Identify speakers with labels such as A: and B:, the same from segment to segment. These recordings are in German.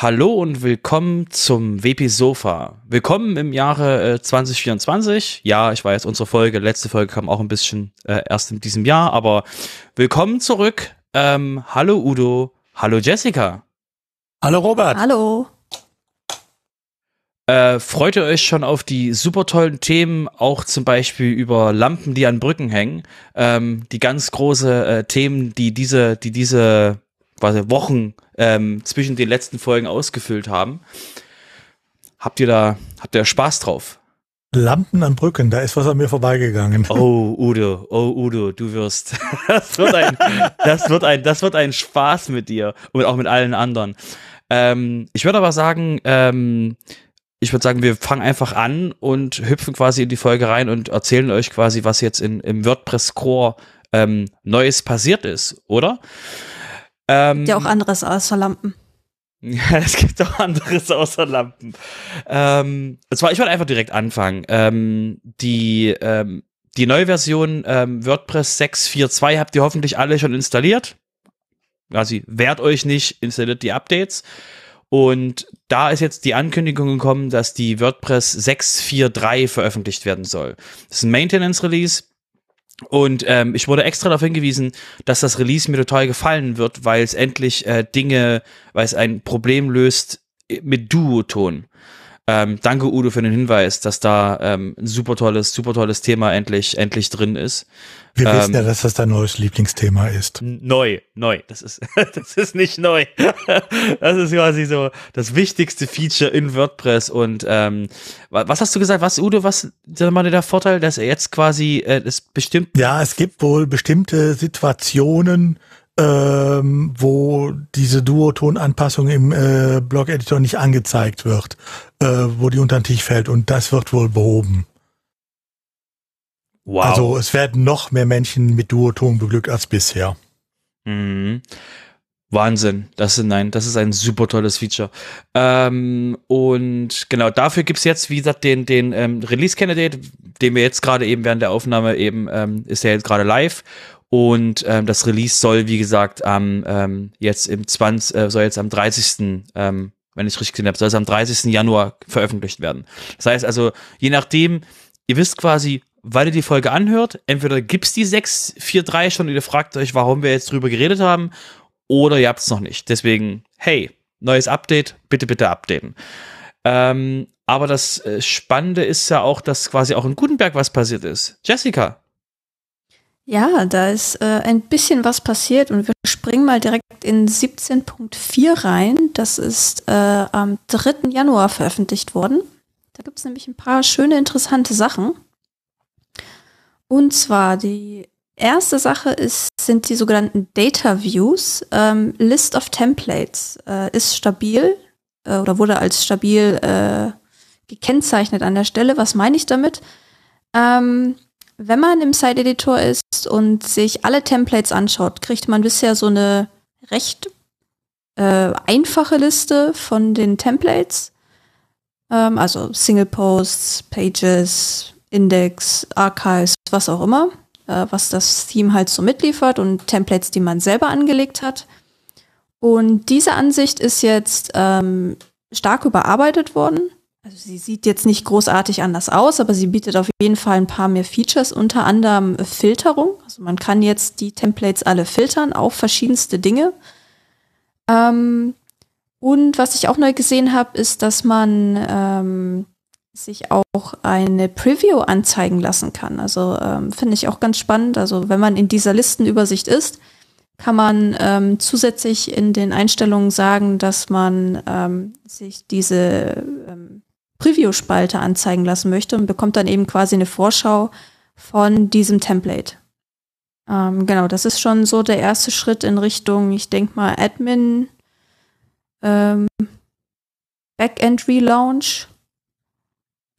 A: Hallo und willkommen zum WP Sofa. Willkommen im Jahre äh, 2024. Ja, ich weiß, unsere Folge, letzte Folge kam auch ein bisschen äh, erst in diesem Jahr, aber willkommen zurück. Ähm, hallo Udo, hallo Jessica.
B: Hallo Robert.
C: Hallo.
A: Äh, freut ihr euch schon auf die super tollen Themen, auch zum Beispiel über Lampen, die an Brücken hängen? Ähm, die ganz große äh, Themen, die diese, die diese quasi Wochen ähm, zwischen den letzten Folgen ausgefüllt haben. Habt ihr da, habt ihr Spaß drauf?
B: Lampen an Brücken, da ist was an mir vorbeigegangen.
A: Oh, Udo, oh, Udo, du wirst. Das wird ein, das wird ein, das wird ein Spaß mit dir und auch mit allen anderen. Ähm, ich würde aber sagen, ähm, ich würde sagen, wir fangen einfach an und hüpfen quasi in die Folge rein und erzählen euch quasi, was jetzt in, im WordPress Core ähm, Neues passiert ist, oder?
C: Ähm, ja, auch anderes außer Lampen.
A: Ja, es gibt auch anderes außer Lampen. Ähm, und zwar, ich wollte einfach direkt anfangen. Ähm, die, ähm, die neue Version ähm, WordPress 6.4.2 habt ihr hoffentlich alle schon installiert. Also wehrt euch nicht, installiert die Updates. Und da ist jetzt die Ankündigung gekommen, dass die WordPress 6.4.3 veröffentlicht werden soll. Das ist ein Maintenance Release. Und ähm, ich wurde extra darauf hingewiesen, dass das Release mir total gefallen wird, weil es endlich äh, Dinge, weil es ein Problem löst mit Duoton. Ähm, danke Udo für den Hinweis, dass da ähm, ein super tolles, super tolles Thema endlich, endlich drin ist.
B: Wir ähm, wissen ja, dass das dein neues Lieblingsthema ist.
A: Neu, neu. Das ist, das ist nicht neu. Das ist quasi so das wichtigste Feature in WordPress. Und ähm, was hast du gesagt? Was, Udo, was ist mal der Vorteil, dass er jetzt quasi äh, das bestimmt.
B: Ja, es gibt wohl bestimmte Situationen, ähm, wo diese Duoton-Anpassung im äh, Blog-Editor nicht angezeigt wird, äh, wo die unter den Tisch fällt und das wird wohl behoben. Wow. Also es werden noch mehr Menschen mit Duoton beglückt als bisher.
A: Mhm. Wahnsinn. Das ist ein, das ist ein super tolles Feature. Ähm, und genau, dafür gibt's jetzt, wie gesagt, den, den ähm, Release-Candidate, den wir jetzt gerade eben während der Aufnahme eben, ähm, ist ja jetzt gerade live. Und ähm, das Release soll, wie gesagt, am ähm, jetzt im 20, äh, soll jetzt am 30. Ähm, wenn ich richtig gesehen habe, soll es am 30. Januar veröffentlicht werden. Das heißt also, je nachdem, ihr wisst quasi, weil ihr die Folge anhört, entweder gibt's die 643 schon und ihr fragt euch, warum wir jetzt drüber geredet haben, oder ihr habt's noch nicht. Deswegen, hey, neues Update, bitte, bitte updaten. Ähm, aber das äh, Spannende ist ja auch, dass quasi auch in Gutenberg was passiert ist. Jessica,
C: ja, da ist äh, ein bisschen was passiert und wir springen mal direkt in 17.4 rein. Das ist äh, am 3. Januar veröffentlicht worden. Da gibt es nämlich ein paar schöne, interessante Sachen. Und zwar die erste Sache ist, sind die sogenannten Data Views. Ähm, List of Templates äh, ist stabil äh, oder wurde als stabil äh, gekennzeichnet an der Stelle. Was meine ich damit? Ähm, wenn man im Site Editor ist und sich alle Templates anschaut, kriegt man bisher so eine recht äh, einfache Liste von den Templates. Ähm, also Single Posts, Pages, Index, Archives, was auch immer, äh, was das Theme halt so mitliefert und Templates, die man selber angelegt hat. Und diese Ansicht ist jetzt ähm, stark überarbeitet worden. Also sie sieht jetzt nicht großartig anders aus, aber sie bietet auf jeden Fall ein paar mehr Features, unter anderem Filterung. Also man kann jetzt die Templates alle filtern auf verschiedenste Dinge. Ähm, und was ich auch neu gesehen habe, ist, dass man ähm, sich auch eine Preview anzeigen lassen kann. Also ähm, finde ich auch ganz spannend. Also wenn man in dieser Listenübersicht ist, kann man ähm, zusätzlich in den Einstellungen sagen, dass man ähm, sich diese ähm, Preview-Spalte anzeigen lassen möchte und bekommt dann eben quasi eine Vorschau von diesem Template. Ähm, genau, das ist schon so der erste Schritt in Richtung, ich denke mal, Admin, ähm, Backend Relaunch.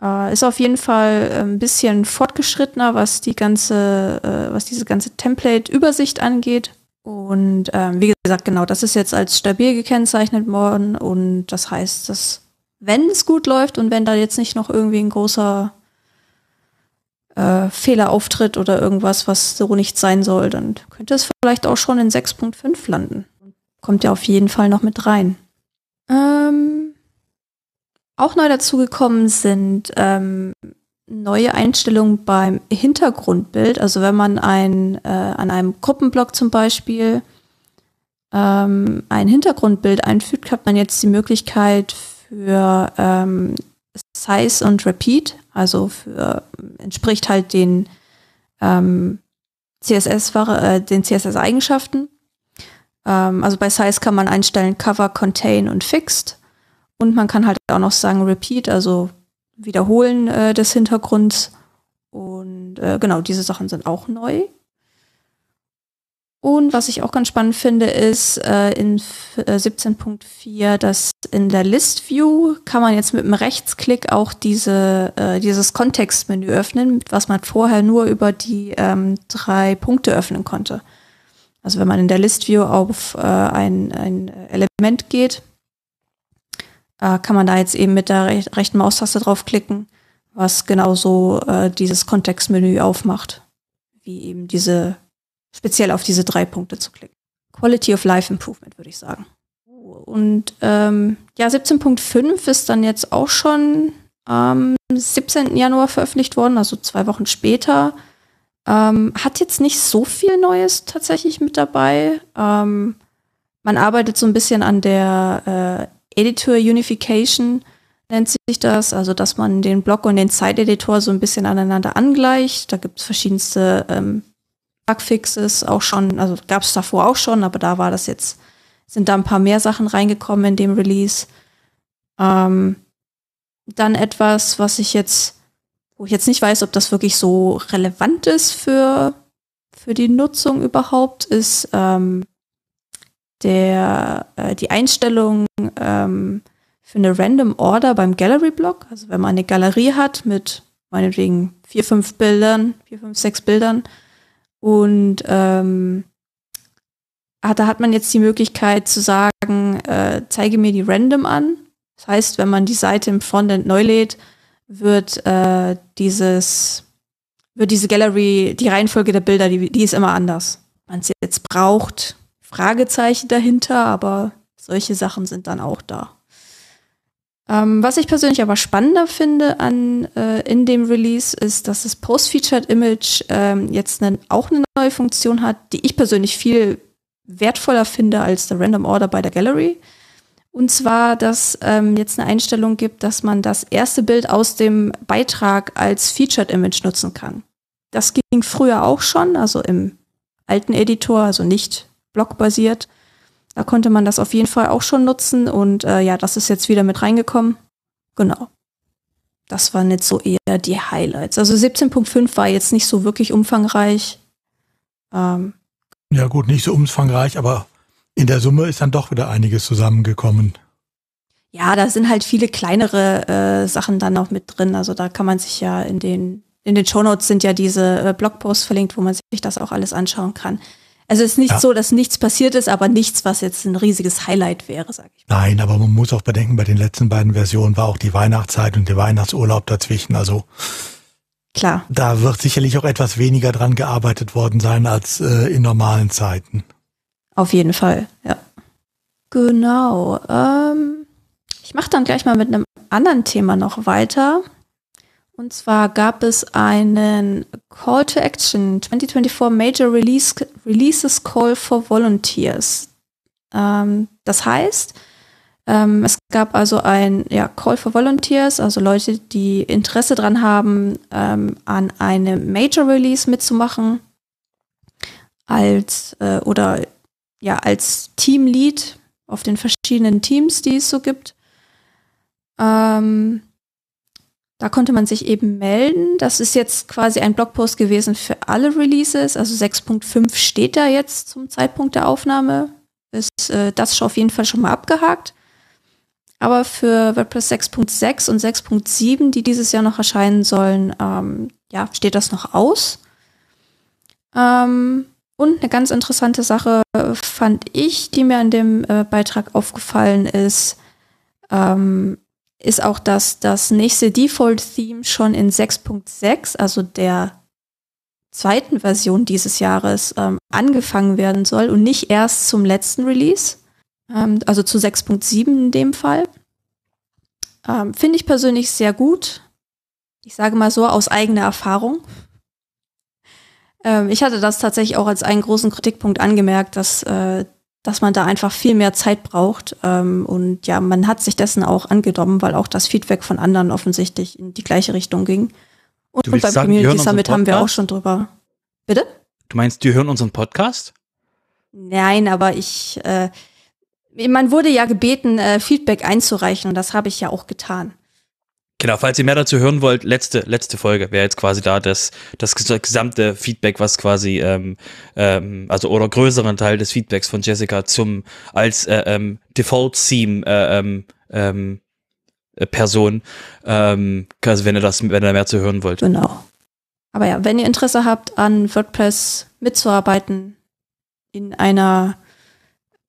C: Äh, ist auf jeden Fall ein bisschen fortgeschrittener, was die ganze, äh, was diese ganze Template-Übersicht angeht. Und ähm, wie gesagt, genau, das ist jetzt als stabil gekennzeichnet worden und das heißt, dass wenn es gut läuft und wenn da jetzt nicht noch irgendwie ein großer äh, Fehler auftritt oder irgendwas, was so nicht sein soll, dann könnte es vielleicht auch schon in 6.5 landen. Kommt ja auf jeden Fall noch mit rein. Ähm, auch neu dazugekommen sind ähm, neue Einstellungen beim Hintergrundbild. Also wenn man ein, äh, an einem Gruppenblock zum Beispiel ähm, ein Hintergrundbild einfügt, hat man jetzt die Möglichkeit für ähm, Size und Repeat, also für entspricht halt den ähm, CSS äh, den CSS Eigenschaften. Ähm, also bei Size kann man einstellen Cover, Contain und Fixed und man kann halt auch noch sagen Repeat, also Wiederholen äh, des Hintergrunds und äh, genau diese Sachen sind auch neu. Und was ich auch ganz spannend finde, ist äh, in 17.4, äh, dass in der List View kann man jetzt mit einem Rechtsklick auch diese, äh, dieses Kontextmenü öffnen, was man vorher nur über die ähm, drei Punkte öffnen konnte. Also wenn man in der List View auf äh, ein, ein Element geht, äh, kann man da jetzt eben mit der rech rechten Maustaste draufklicken, was genauso äh, dieses Kontextmenü aufmacht, wie eben diese speziell auf diese drei Punkte zu klicken. Quality of Life Improvement, würde ich sagen. Und ähm, ja, 17.5 ist dann jetzt auch schon am 17. Januar veröffentlicht worden, also zwei Wochen später. Ähm, hat jetzt nicht so viel Neues tatsächlich mit dabei. Ähm, man arbeitet so ein bisschen an der äh, Editor Unification, nennt sich das, also dass man den Block und den Site-Editor so ein bisschen aneinander angleicht. Da gibt es verschiedenste ähm, Bugfixes auch schon, also gab es davor auch schon, aber da war das jetzt, sind da ein paar mehr Sachen reingekommen in dem Release. Ähm, dann etwas, was ich jetzt, wo ich jetzt nicht weiß, ob das wirklich so relevant ist für, für die Nutzung überhaupt, ist ähm, der, äh, die Einstellung ähm, für eine Random Order beim Gallery Block. Also wenn man eine Galerie hat mit meinetwegen vier, fünf Bildern, vier, fünf, sechs Bildern, und ähm, ah, da hat man jetzt die Möglichkeit zu sagen, äh, zeige mir die random an. Das heißt, wenn man die Seite im Frontend neu lädt, wird äh, dieses, wird diese Gallery, die Reihenfolge der Bilder, die, die ist immer anders. Man jetzt braucht, Fragezeichen dahinter, aber solche Sachen sind dann auch da. Ähm, was ich persönlich aber spannender finde an äh, in dem Release ist, dass das Post-Featured Image ähm, jetzt ne, auch eine neue Funktion hat, die ich persönlich viel wertvoller finde als der Random Order bei der Gallery. Und zwar, dass ähm, jetzt eine Einstellung gibt, dass man das erste Bild aus dem Beitrag als Featured Image nutzen kann. Das ging früher auch schon, also im alten Editor, also nicht blockbasiert. Da konnte man das auf jeden Fall auch schon nutzen und äh, ja, das ist jetzt wieder mit reingekommen. Genau. Das waren jetzt so eher die Highlights. Also 17.5 war jetzt nicht so wirklich umfangreich.
B: Ähm, ja gut, nicht so umfangreich, aber in der Summe ist dann doch wieder einiges zusammengekommen.
C: Ja, da sind halt viele kleinere äh, Sachen dann auch mit drin. Also da kann man sich ja in den in den Shownotes sind ja diese äh, Blogposts verlinkt, wo man sich das auch alles anschauen kann. Also es ist nicht ja. so, dass nichts passiert ist, aber nichts, was jetzt ein riesiges Highlight wäre, sage ich.
B: Mal. Nein, aber man muss auch bedenken, bei den letzten beiden Versionen war auch die Weihnachtszeit und der Weihnachtsurlaub dazwischen. Also
C: klar.
B: Da wird sicherlich auch etwas weniger dran gearbeitet worden sein als äh, in normalen Zeiten.
C: Auf jeden Fall, ja. Genau. Ähm, ich mache dann gleich mal mit einem anderen Thema noch weiter. Und zwar gab es einen Call to Action 2024 Major Release, Releases Call for Volunteers. Ähm, das heißt, ähm, es gab also ein ja, Call for Volunteers, also Leute, die Interesse daran haben, ähm, an einem Major Release mitzumachen, als äh, oder ja als Teamlead auf den verschiedenen Teams, die es so gibt. Ähm, da konnte man sich eben melden. Das ist jetzt quasi ein Blogpost gewesen für alle Releases. Also 6.5 steht da jetzt zum Zeitpunkt der Aufnahme. Ist äh, das schon auf jeden Fall schon mal abgehakt. Aber für WordPress 6.6 und 6.7, die dieses Jahr noch erscheinen sollen, ähm, ja, steht das noch aus. Ähm, und eine ganz interessante Sache fand ich, die mir an dem äh, Beitrag aufgefallen ist. Ähm, ist auch, dass das nächste Default-Theme schon in 6.6, also der zweiten Version dieses Jahres, ähm, angefangen werden soll und nicht erst zum letzten Release. Ähm, also zu 6.7 in dem Fall. Ähm, Finde ich persönlich sehr gut. Ich sage mal so aus eigener Erfahrung. Ähm, ich hatte das tatsächlich auch als einen großen Kritikpunkt angemerkt, dass, äh, dass man da einfach viel mehr Zeit braucht. Ähm, und ja, man hat sich dessen auch angenommen, weil auch das Feedback von anderen offensichtlich in die gleiche Richtung ging. Und, und beim sagen, Community Summit haben wir auch schon drüber. Bitte?
A: Du meinst, die hören unseren Podcast?
C: Nein, aber ich, äh, man wurde ja gebeten, äh, Feedback einzureichen und das habe ich ja auch getan.
A: Genau, falls ihr mehr dazu hören wollt, letzte, letzte Folge wäre jetzt quasi da das, das gesamte Feedback, was quasi, ähm, ähm, also oder größeren Teil des Feedbacks von Jessica zum als äh, ähm, Default-Theme äh, ähm, ähm, äh, Person, ähm, also wenn ihr das, wenn ihr mehr zu hören wollt.
C: Genau. Aber ja, wenn ihr Interesse habt, an WordPress mitzuarbeiten, in einer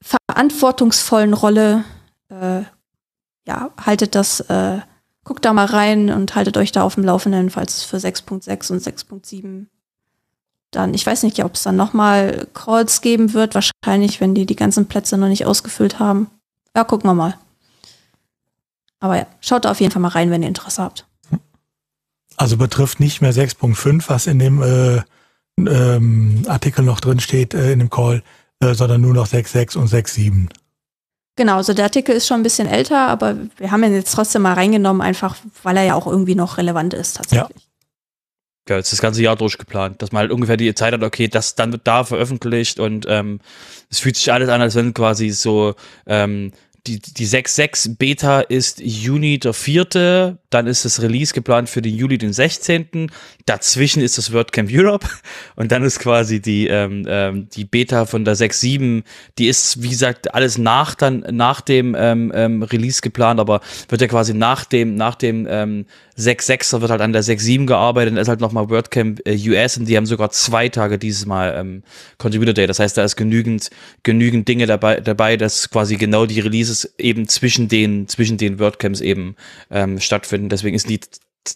C: verantwortungsvollen Rolle, äh, ja, haltet das äh, guckt da mal rein und haltet euch da auf dem Laufenden, falls es für 6.6 und 6.7 dann, ich weiß nicht, ob es dann nochmal Calls geben wird, wahrscheinlich, wenn die die ganzen Plätze noch nicht ausgefüllt haben. Ja, gucken wir mal. Aber ja, schaut da auf jeden Fall mal rein, wenn ihr Interesse habt.
B: Also betrifft nicht mehr 6.5, was in dem äh, ähm, Artikel noch drin steht, äh, in dem Call, äh, sondern nur noch 6.6 und 6.7.
C: Genau, also der Artikel ist schon ein bisschen älter, aber wir haben ihn jetzt trotzdem mal reingenommen, einfach weil er ja auch irgendwie noch relevant ist tatsächlich. Ja.
A: Ja, jetzt das ganze Jahr durchgeplant, dass man halt ungefähr die Zeit hat, okay, das dann wird da veröffentlicht und ähm, es fühlt sich alles an, als wenn quasi so ähm, die, die 6.6 Beta ist Juni der 4. Dann ist das Release geplant für den Juli den 16. Dazwischen ist das WordCamp Europe. Und dann ist quasi die, ähm, ähm, die Beta von der 6.7, die ist, wie gesagt, alles nach dann, nach dem ähm, ähm, Release geplant, aber wird ja quasi nach dem, nach dem ähm, 6.6er wird halt an der 6.7 gearbeitet, dann ist halt nochmal WordCamp äh, US und die haben sogar zwei Tage dieses Mal ähm, Contributor Day. Das heißt, da ist genügend, genügend Dinge dabei, dabei, dass quasi genau die Releases eben zwischen den, zwischen den WordCamps eben ähm, stattfinden. Deswegen ist die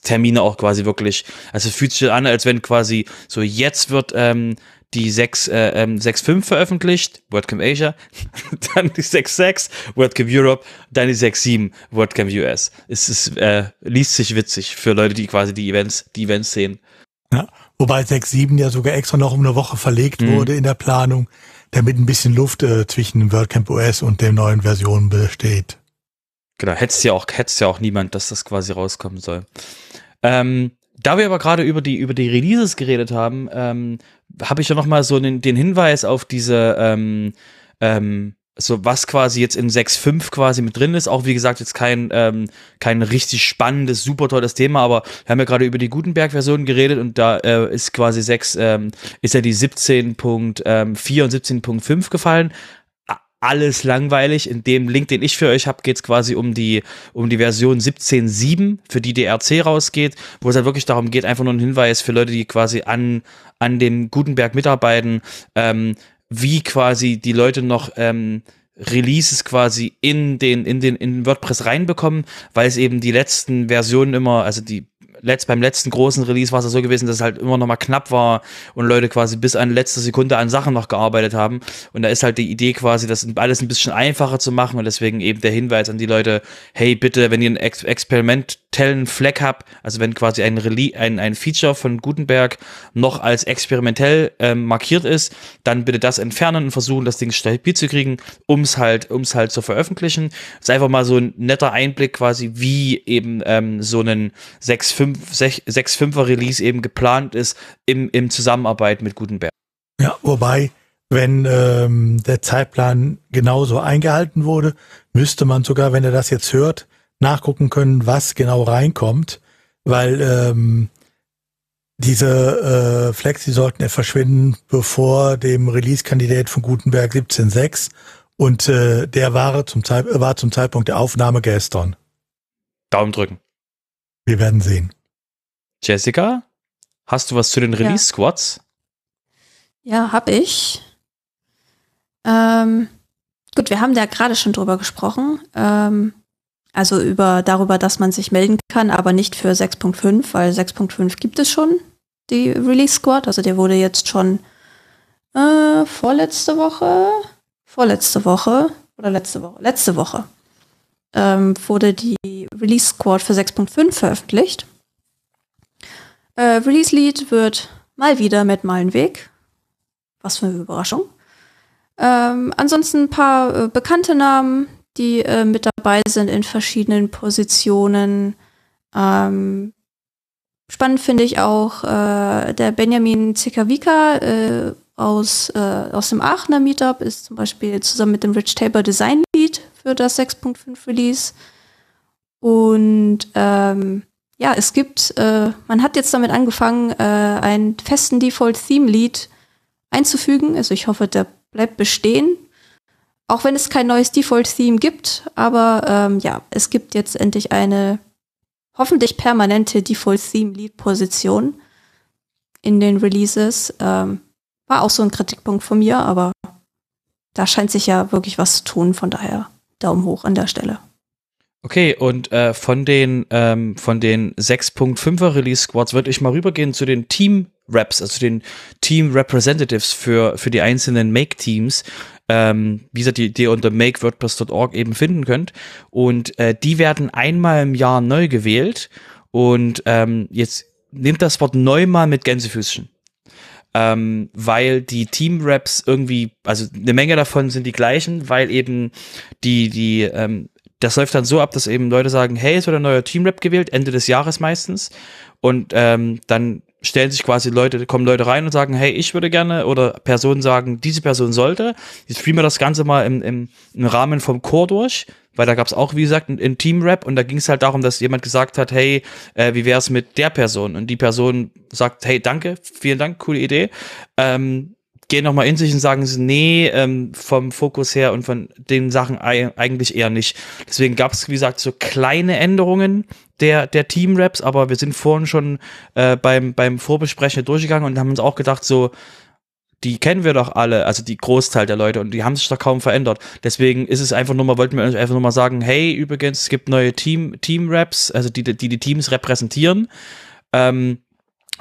A: Termine auch quasi wirklich, also es fühlt sich an, als wenn quasi so jetzt wird ähm, die 6, äh, ähm, 6.5 veröffentlicht, WordCamp Asia, dann die 6.6, WordCamp Europe, dann die 6.7, WordCamp US. Es ist, äh, liest sich witzig für Leute, die quasi die Events, die Events sehen.
B: Ja, wobei 6.7 ja sogar extra noch um eine Woche verlegt mhm. wurde in der Planung, damit ein bisschen Luft äh, zwischen WordCamp US und den neuen Versionen besteht.
A: Genau, hättest ja auch, hättest ja auch niemand, dass das quasi rauskommen soll. Ähm, da wir aber gerade über die, über die Releases geredet haben, ähm, habe ich ja noch mal so den, den Hinweis auf diese, ähm, ähm, so was quasi jetzt in 6.5 quasi mit drin ist. Auch wie gesagt, jetzt kein, ähm, kein richtig spannendes, super tolles Thema, aber wir haben ja gerade über die Gutenberg-Version geredet und da äh, ist quasi 6, ähm, ist ja die 17.4 ähm, und 17.5 gefallen alles langweilig. In dem Link, den ich für euch habe, geht es quasi um die, um die Version 17.7, für die DRC rausgeht, wo es halt wirklich darum geht, einfach nur ein Hinweis für Leute, die quasi an, an dem Gutenberg mitarbeiten, ähm, wie quasi die Leute noch ähm, Releases quasi in den, in den, in WordPress reinbekommen, weil es eben die letzten Versionen immer, also die letzt, beim letzten großen Release war es so gewesen, dass es halt immer noch mal knapp war und Leute quasi bis an letzte Sekunde an Sachen noch gearbeitet haben. Und da ist halt die Idee quasi, das alles ein bisschen einfacher zu machen und deswegen eben der Hinweis an die Leute, hey, bitte, wenn ihr ein Ex experimentellen Fleck habt, also wenn quasi ein, Rele ein, ein Feature von Gutenberg noch als experimentell ähm, markiert ist, dann bitte das entfernen und versuchen, das Ding stabil zu kriegen, um es halt, um's halt zu veröffentlichen. Das ist einfach mal so ein netter Einblick quasi, wie eben ähm, so ein 6.5 6.5er Release eben geplant ist im, im Zusammenarbeit mit Gutenberg.
B: Ja, wobei, wenn ähm, der Zeitplan genauso eingehalten wurde, müsste man sogar, wenn er das jetzt hört, nachgucken können, was genau reinkommt, weil ähm, diese äh, Flex, die sollten ja verschwinden, bevor dem Release-Kandidat von Gutenberg 17.6 und äh, der war zum, Zeit, war zum Zeitpunkt der Aufnahme gestern.
A: Daumen drücken.
B: Wir werden sehen.
A: Jessica, hast du was zu den Release Squads?
C: Ja, hab ich. Ähm, gut, wir haben da gerade schon drüber gesprochen. Ähm, also über darüber, dass man sich melden kann, aber nicht für 6.5, weil 6.5 gibt es schon, die Release Squad. Also der wurde jetzt schon äh, vorletzte Woche, vorletzte Woche oder letzte Woche, letzte Woche ähm, wurde die Release Squad für 6.5 veröffentlicht. Äh, Release Lead wird mal wieder mit Malenweg. Was für eine Überraschung. Ähm, ansonsten ein paar äh, bekannte Namen, die äh, mit dabei sind in verschiedenen Positionen. Ähm, spannend finde ich auch äh, der Benjamin Zikavika äh, aus, äh, aus dem Aachener Meetup, ist zum Beispiel zusammen mit dem Rich Tabor Design Lead für das 6.5 Release. Und ähm, ja, es gibt, äh, man hat jetzt damit angefangen, äh, einen festen Default-Theme-Lead einzufügen. Also ich hoffe, der bleibt bestehen. Auch wenn es kein neues Default-Theme gibt, aber ähm, ja, es gibt jetzt endlich eine hoffentlich permanente Default-Theme-Lead-Position in den Releases. Ähm, war auch so ein Kritikpunkt von mir, aber da scheint sich ja wirklich was zu tun, von daher Daumen hoch an der Stelle.
A: Okay, und äh, von den ähm, von den 6.5er Release Squads würde ich mal rübergehen zu den Team Reps, also den Team Representatives für für die einzelnen Make Teams, ähm, wie gesagt, die, die ihr unter makewordpress.org eben finden könnt. Und äh, die werden einmal im Jahr neu gewählt. Und ähm, jetzt nehmt das Wort neu mal mit Gänsefüßchen. Ähm, weil die Team-Raps irgendwie, also eine Menge davon sind die gleichen, weil eben die, die ähm, das läuft dann so ab, dass eben Leute sagen, hey, es wird ein neuer Team-Rap gewählt, Ende des Jahres meistens. Und ähm, dann stellen sich quasi Leute, kommen Leute rein und sagen, hey, ich würde gerne, oder Personen sagen, diese Person sollte. Jetzt spielen wir das Ganze mal im, im, im Rahmen vom Chor durch, weil da gab es auch, wie gesagt, einen Team-Rap und da ging es halt darum, dass jemand gesagt hat, hey, äh, wie wäre es mit der Person? Und die Person sagt, hey, danke, vielen Dank, coole Idee. Ähm, gehen nochmal in sich und sagen, nee, ähm, vom Fokus her und von den Sachen eigentlich eher nicht. Deswegen gab es, wie gesagt, so kleine Änderungen der, der Team-Raps, aber wir sind vorhin schon äh, beim, beim Vorbesprechen durchgegangen und haben uns auch gedacht, so, die kennen wir doch alle, also die Großteil der Leute und die haben sich doch kaum verändert. Deswegen ist es einfach nur mal, wollten wir einfach nur mal sagen, hey, übrigens, es gibt neue Team, Team-Raps, also die, die die Teams repräsentieren. Ähm,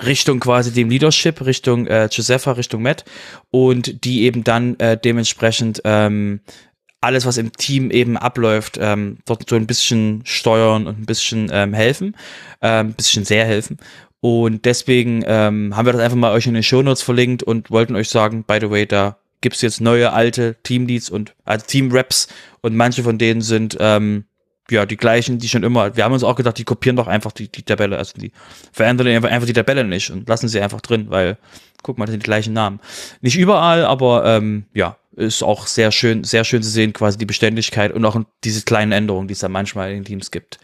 A: Richtung quasi dem Leadership, Richtung äh, Josepha, Richtung Matt und die eben dann äh, dementsprechend ähm, alles, was im Team eben abläuft, ähm, dort so ein bisschen steuern und ein bisschen ähm, helfen, ähm, ein bisschen sehr helfen. Und deswegen ähm, haben wir das einfach mal euch in den Shownotes verlinkt und wollten euch sagen, by the way, da gibt's jetzt neue alte Teamleads und also Team-Raps und manche von denen sind ähm, ja, die gleichen, die schon immer, wir haben uns auch gedacht, die kopieren doch einfach die, die Tabelle, also die verändern einfach, einfach die Tabelle nicht und lassen sie einfach drin, weil, guck mal, das sind die gleichen Namen. Nicht überall, aber ähm, ja, ist auch sehr schön, sehr schön zu sehen, quasi die Beständigkeit und auch diese kleinen Änderungen, die es da manchmal in den Teams gibt.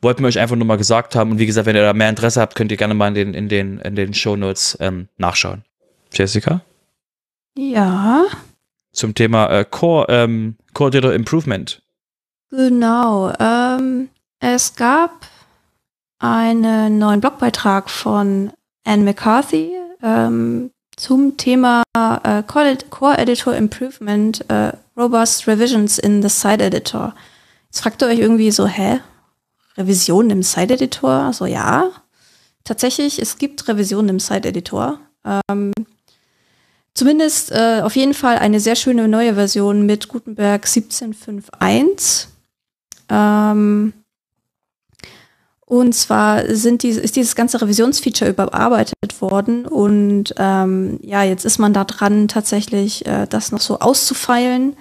A: Wollten wir euch einfach nur mal gesagt haben und wie gesagt, wenn ihr da mehr Interesse habt, könnt ihr gerne mal in den, in den, in den Shownotes ähm, nachschauen. Jessica?
C: Ja.
A: Zum Thema äh, Core, ähm, Core Data Improvement.
C: Genau. Ähm, es gab einen neuen Blogbeitrag von Anne McCarthy ähm, zum Thema äh, Core Editor Improvement, äh, Robust Revisions in the Site Editor. Jetzt fragt ihr euch irgendwie so, hä? Revisionen im Site Editor? Also ja, tatsächlich, es gibt Revisionen im Site Editor. Ähm, zumindest äh, auf jeden Fall eine sehr schöne neue Version mit Gutenberg 17.5.1. Ähm, und zwar sind die, ist dieses ganze Revisionsfeature überarbeitet worden und ähm, ja, jetzt ist man da dran, tatsächlich äh, das noch so auszufeilen.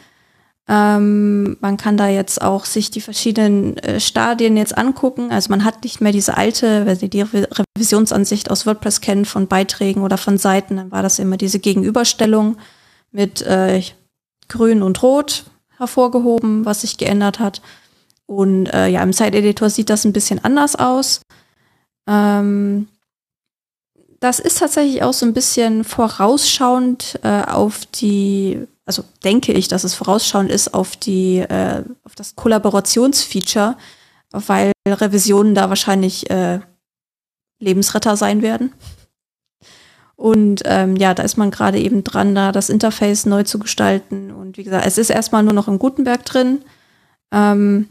C: Ähm, man kann da jetzt auch sich die verschiedenen äh, Stadien jetzt angucken. Also man hat nicht mehr diese alte, wenn Sie die Re Revisionsansicht aus WordPress kennen von Beiträgen oder von Seiten, dann war das immer diese Gegenüberstellung mit äh, Grün und Rot hervorgehoben, was sich geändert hat. Und äh, ja, im Site-Editor sieht das ein bisschen anders aus. Ähm, das ist tatsächlich auch so ein bisschen vorausschauend äh, auf die, also denke ich, dass es vorausschauend ist auf die, äh, auf das Kollaborationsfeature, weil Revisionen da wahrscheinlich äh, Lebensretter sein werden. Und ähm, ja, da ist man gerade eben dran, da das Interface neu zu gestalten. Und wie gesagt, es ist erstmal nur noch im Gutenberg drin. Ähm,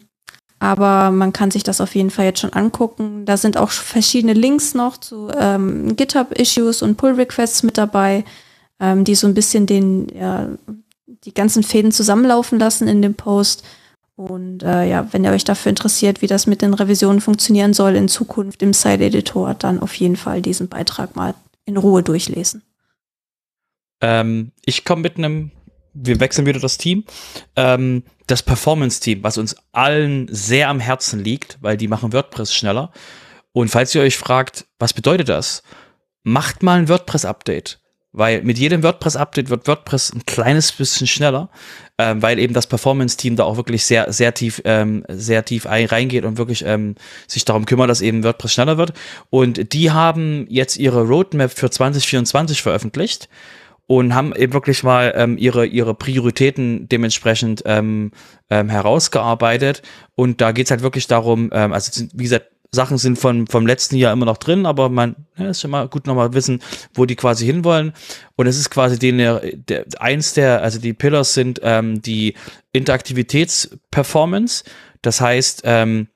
C: aber man kann sich das auf jeden Fall jetzt schon angucken. Da sind auch verschiedene Links noch zu ähm, GitHub-Issues und Pull-Requests mit dabei, ähm, die so ein bisschen den, ja, die ganzen Fäden zusammenlaufen lassen in dem Post. Und äh, ja, wenn ihr euch dafür interessiert, wie das mit den Revisionen funktionieren soll in Zukunft im Side-Editor, dann auf jeden Fall diesen Beitrag mal in Ruhe durchlesen.
A: Ähm, ich komme mit einem, wir wechseln wieder das Team, ähm, das Performance-Team, was uns allen sehr am Herzen liegt, weil die machen WordPress schneller. Und falls ihr euch fragt, was bedeutet das? Macht mal ein WordPress-Update. Weil mit jedem WordPress-Update wird WordPress ein kleines bisschen schneller, ähm, weil eben das Performance-Team da auch wirklich sehr, sehr tief, ähm, sehr tief ein, reingeht und wirklich ähm, sich darum kümmert, dass eben WordPress schneller wird. Und die haben jetzt ihre Roadmap für 2024 veröffentlicht und haben eben wirklich mal ähm, ihre, ihre Prioritäten dementsprechend ähm, ähm, herausgearbeitet. Und da geht's halt wirklich darum, ähm, also wie gesagt, Sachen sind von, vom letzten Jahr immer noch drin, aber man ja, ist schon mal gut nochmal wissen, wo die quasi hinwollen. Und es ist quasi den, der, eins der, also die Pillars sind ähm, die Interaktivitätsperformance. Das heißt, ähm,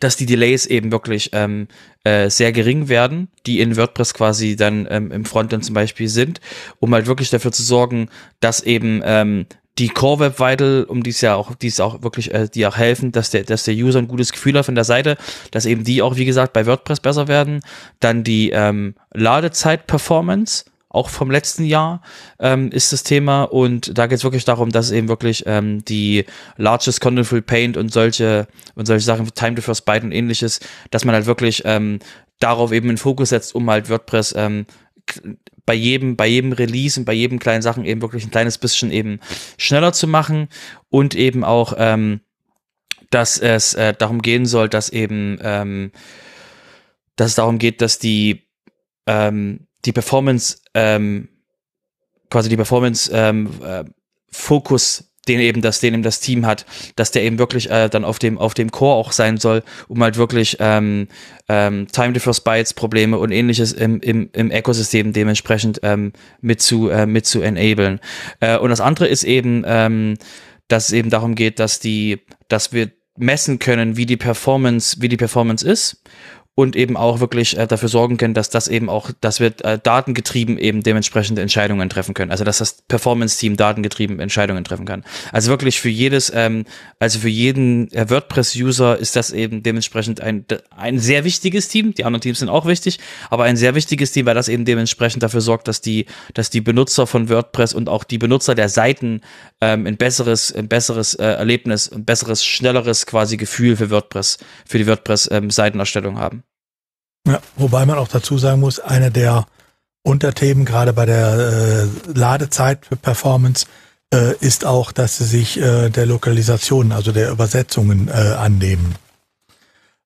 A: dass die Delays eben wirklich ähm, äh, sehr gering werden, die in WordPress quasi dann ähm, im Frontend zum Beispiel sind, um halt wirklich dafür zu sorgen, dass eben ähm, die Core Web Vital, um die es ja auch, die es auch wirklich, äh, die auch helfen, dass der, dass der User ein gutes Gefühl hat von der Seite, dass eben die auch, wie gesagt, bei WordPress besser werden. Dann die ähm, Ladezeit Performance, auch vom letzten Jahr ähm, ist das Thema. Und da geht es wirklich darum, dass eben wirklich ähm, die Largest Contentful Paint und solche und solche Sachen, Time to First Byte und ähnliches, dass man halt wirklich ähm, darauf eben einen Fokus setzt, um halt WordPress ähm, bei jedem, bei jedem Release und bei jedem kleinen Sachen eben wirklich ein kleines bisschen eben schneller zu machen und eben auch, ähm, dass es äh, darum gehen soll, dass eben, ähm, dass es darum geht, dass die, ähm, die Performance, ähm, quasi die Performance ähm, äh, Fokus den eben das, den eben das Team hat, dass der eben wirklich äh, dann auf dem auf dem Core auch sein soll, um halt wirklich ähm, ähm, Time First Bytes Probleme und ähnliches im, im, im Ökosystem dementsprechend ähm, mit zu äh, mit zu enablen. Äh, und das andere ist eben, ähm, dass es eben darum geht, dass die, dass wir messen können, wie die Performance, wie die Performance ist und eben auch wirklich äh, dafür sorgen können, dass das eben auch, dass wir äh, datengetrieben eben dementsprechende Entscheidungen treffen können. Also dass das Performance-Team datengetrieben Entscheidungen treffen kann. Also wirklich für jedes, ähm, also für jeden äh, WordPress-User ist das eben dementsprechend ein, ein sehr wichtiges Team. Die anderen Teams sind auch wichtig, aber ein sehr wichtiges Team, weil das eben dementsprechend dafür sorgt, dass die, dass die Benutzer von WordPress und auch die Benutzer der Seiten ähm, ein besseres, ein besseres äh, Erlebnis, ein besseres, schnelleres quasi Gefühl für WordPress, für die WordPress-Seitenerstellung ähm, haben.
B: Ja, wobei man auch dazu sagen muss, eine der Unterthemen gerade bei der äh, Ladezeit für Performance äh, ist auch, dass sie sich äh, der Lokalisation, also der Übersetzungen äh, annehmen.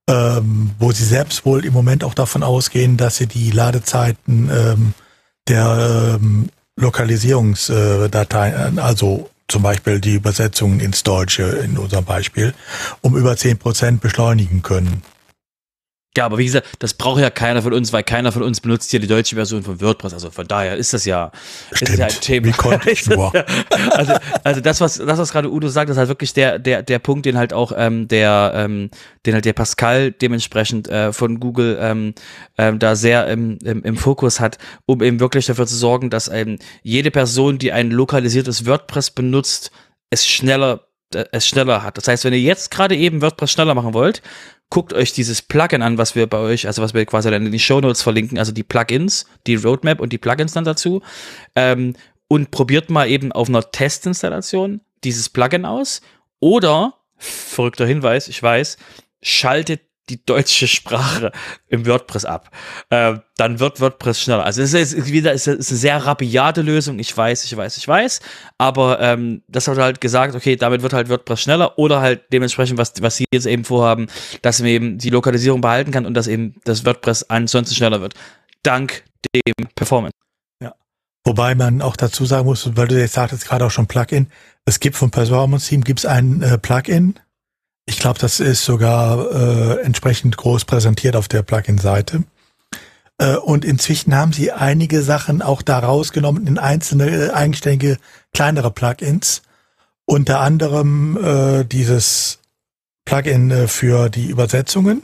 B: Ähm, wo sie selbst wohl im Moment auch davon ausgehen, dass sie die Ladezeiten ähm, der ähm, Lokalisierungsdateien, also zum Beispiel die Übersetzungen ins Deutsche in unserem Beispiel, um über zehn Prozent beschleunigen können.
A: Ja, aber wie gesagt, das braucht ja keiner von uns, weil keiner von uns benutzt hier die deutsche Version von WordPress. Also von daher ist das ja,
B: Stimmt. Ist
A: ja
B: ein Thema. Wie konnte ich nur?
A: also, also das, was, das, was gerade Udo sagt, ist halt wirklich der, der, der Punkt, den halt auch ähm, der, ähm, den halt der Pascal dementsprechend äh, von Google ähm, ähm, da sehr im, im, im Fokus hat, um eben wirklich dafür zu sorgen, dass eben jede Person, die ein lokalisiertes WordPress benutzt, es schneller es schneller hat. Das heißt, wenn ihr jetzt gerade eben WordPress schneller machen wollt, guckt euch dieses Plugin an, was wir bei euch, also was wir quasi dann in die Show Notes verlinken, also die Plugins, die Roadmap und die Plugins dann dazu. Ähm, und probiert mal eben auf einer Testinstallation dieses Plugin aus. Oder, verrückter Hinweis, ich weiß, schaltet die deutsche Sprache im WordPress ab. Äh, dann wird WordPress schneller. Also es ist wieder es ist eine sehr rabiate Lösung. Ich weiß, ich weiß, ich weiß. Aber ähm, das hat halt gesagt, okay, damit wird halt WordPress schneller oder halt dementsprechend, was, was sie jetzt eben vorhaben, dass man eben die Lokalisierung behalten kann und dass eben das WordPress ansonsten schneller wird. Dank dem Performance.
B: Wobei man auch dazu sagen muss, weil du jetzt sagtest gerade auch schon Plugin, es gibt vom Performance Team gibt's ein äh, Plugin, ich glaube, das ist sogar äh, entsprechend groß präsentiert auf der Plugin-Seite. Äh, und inzwischen haben sie einige Sachen auch da rausgenommen in einzelne äh, eigenständige kleinere Plugins. Unter anderem äh, dieses Plugin äh, für die Übersetzungen.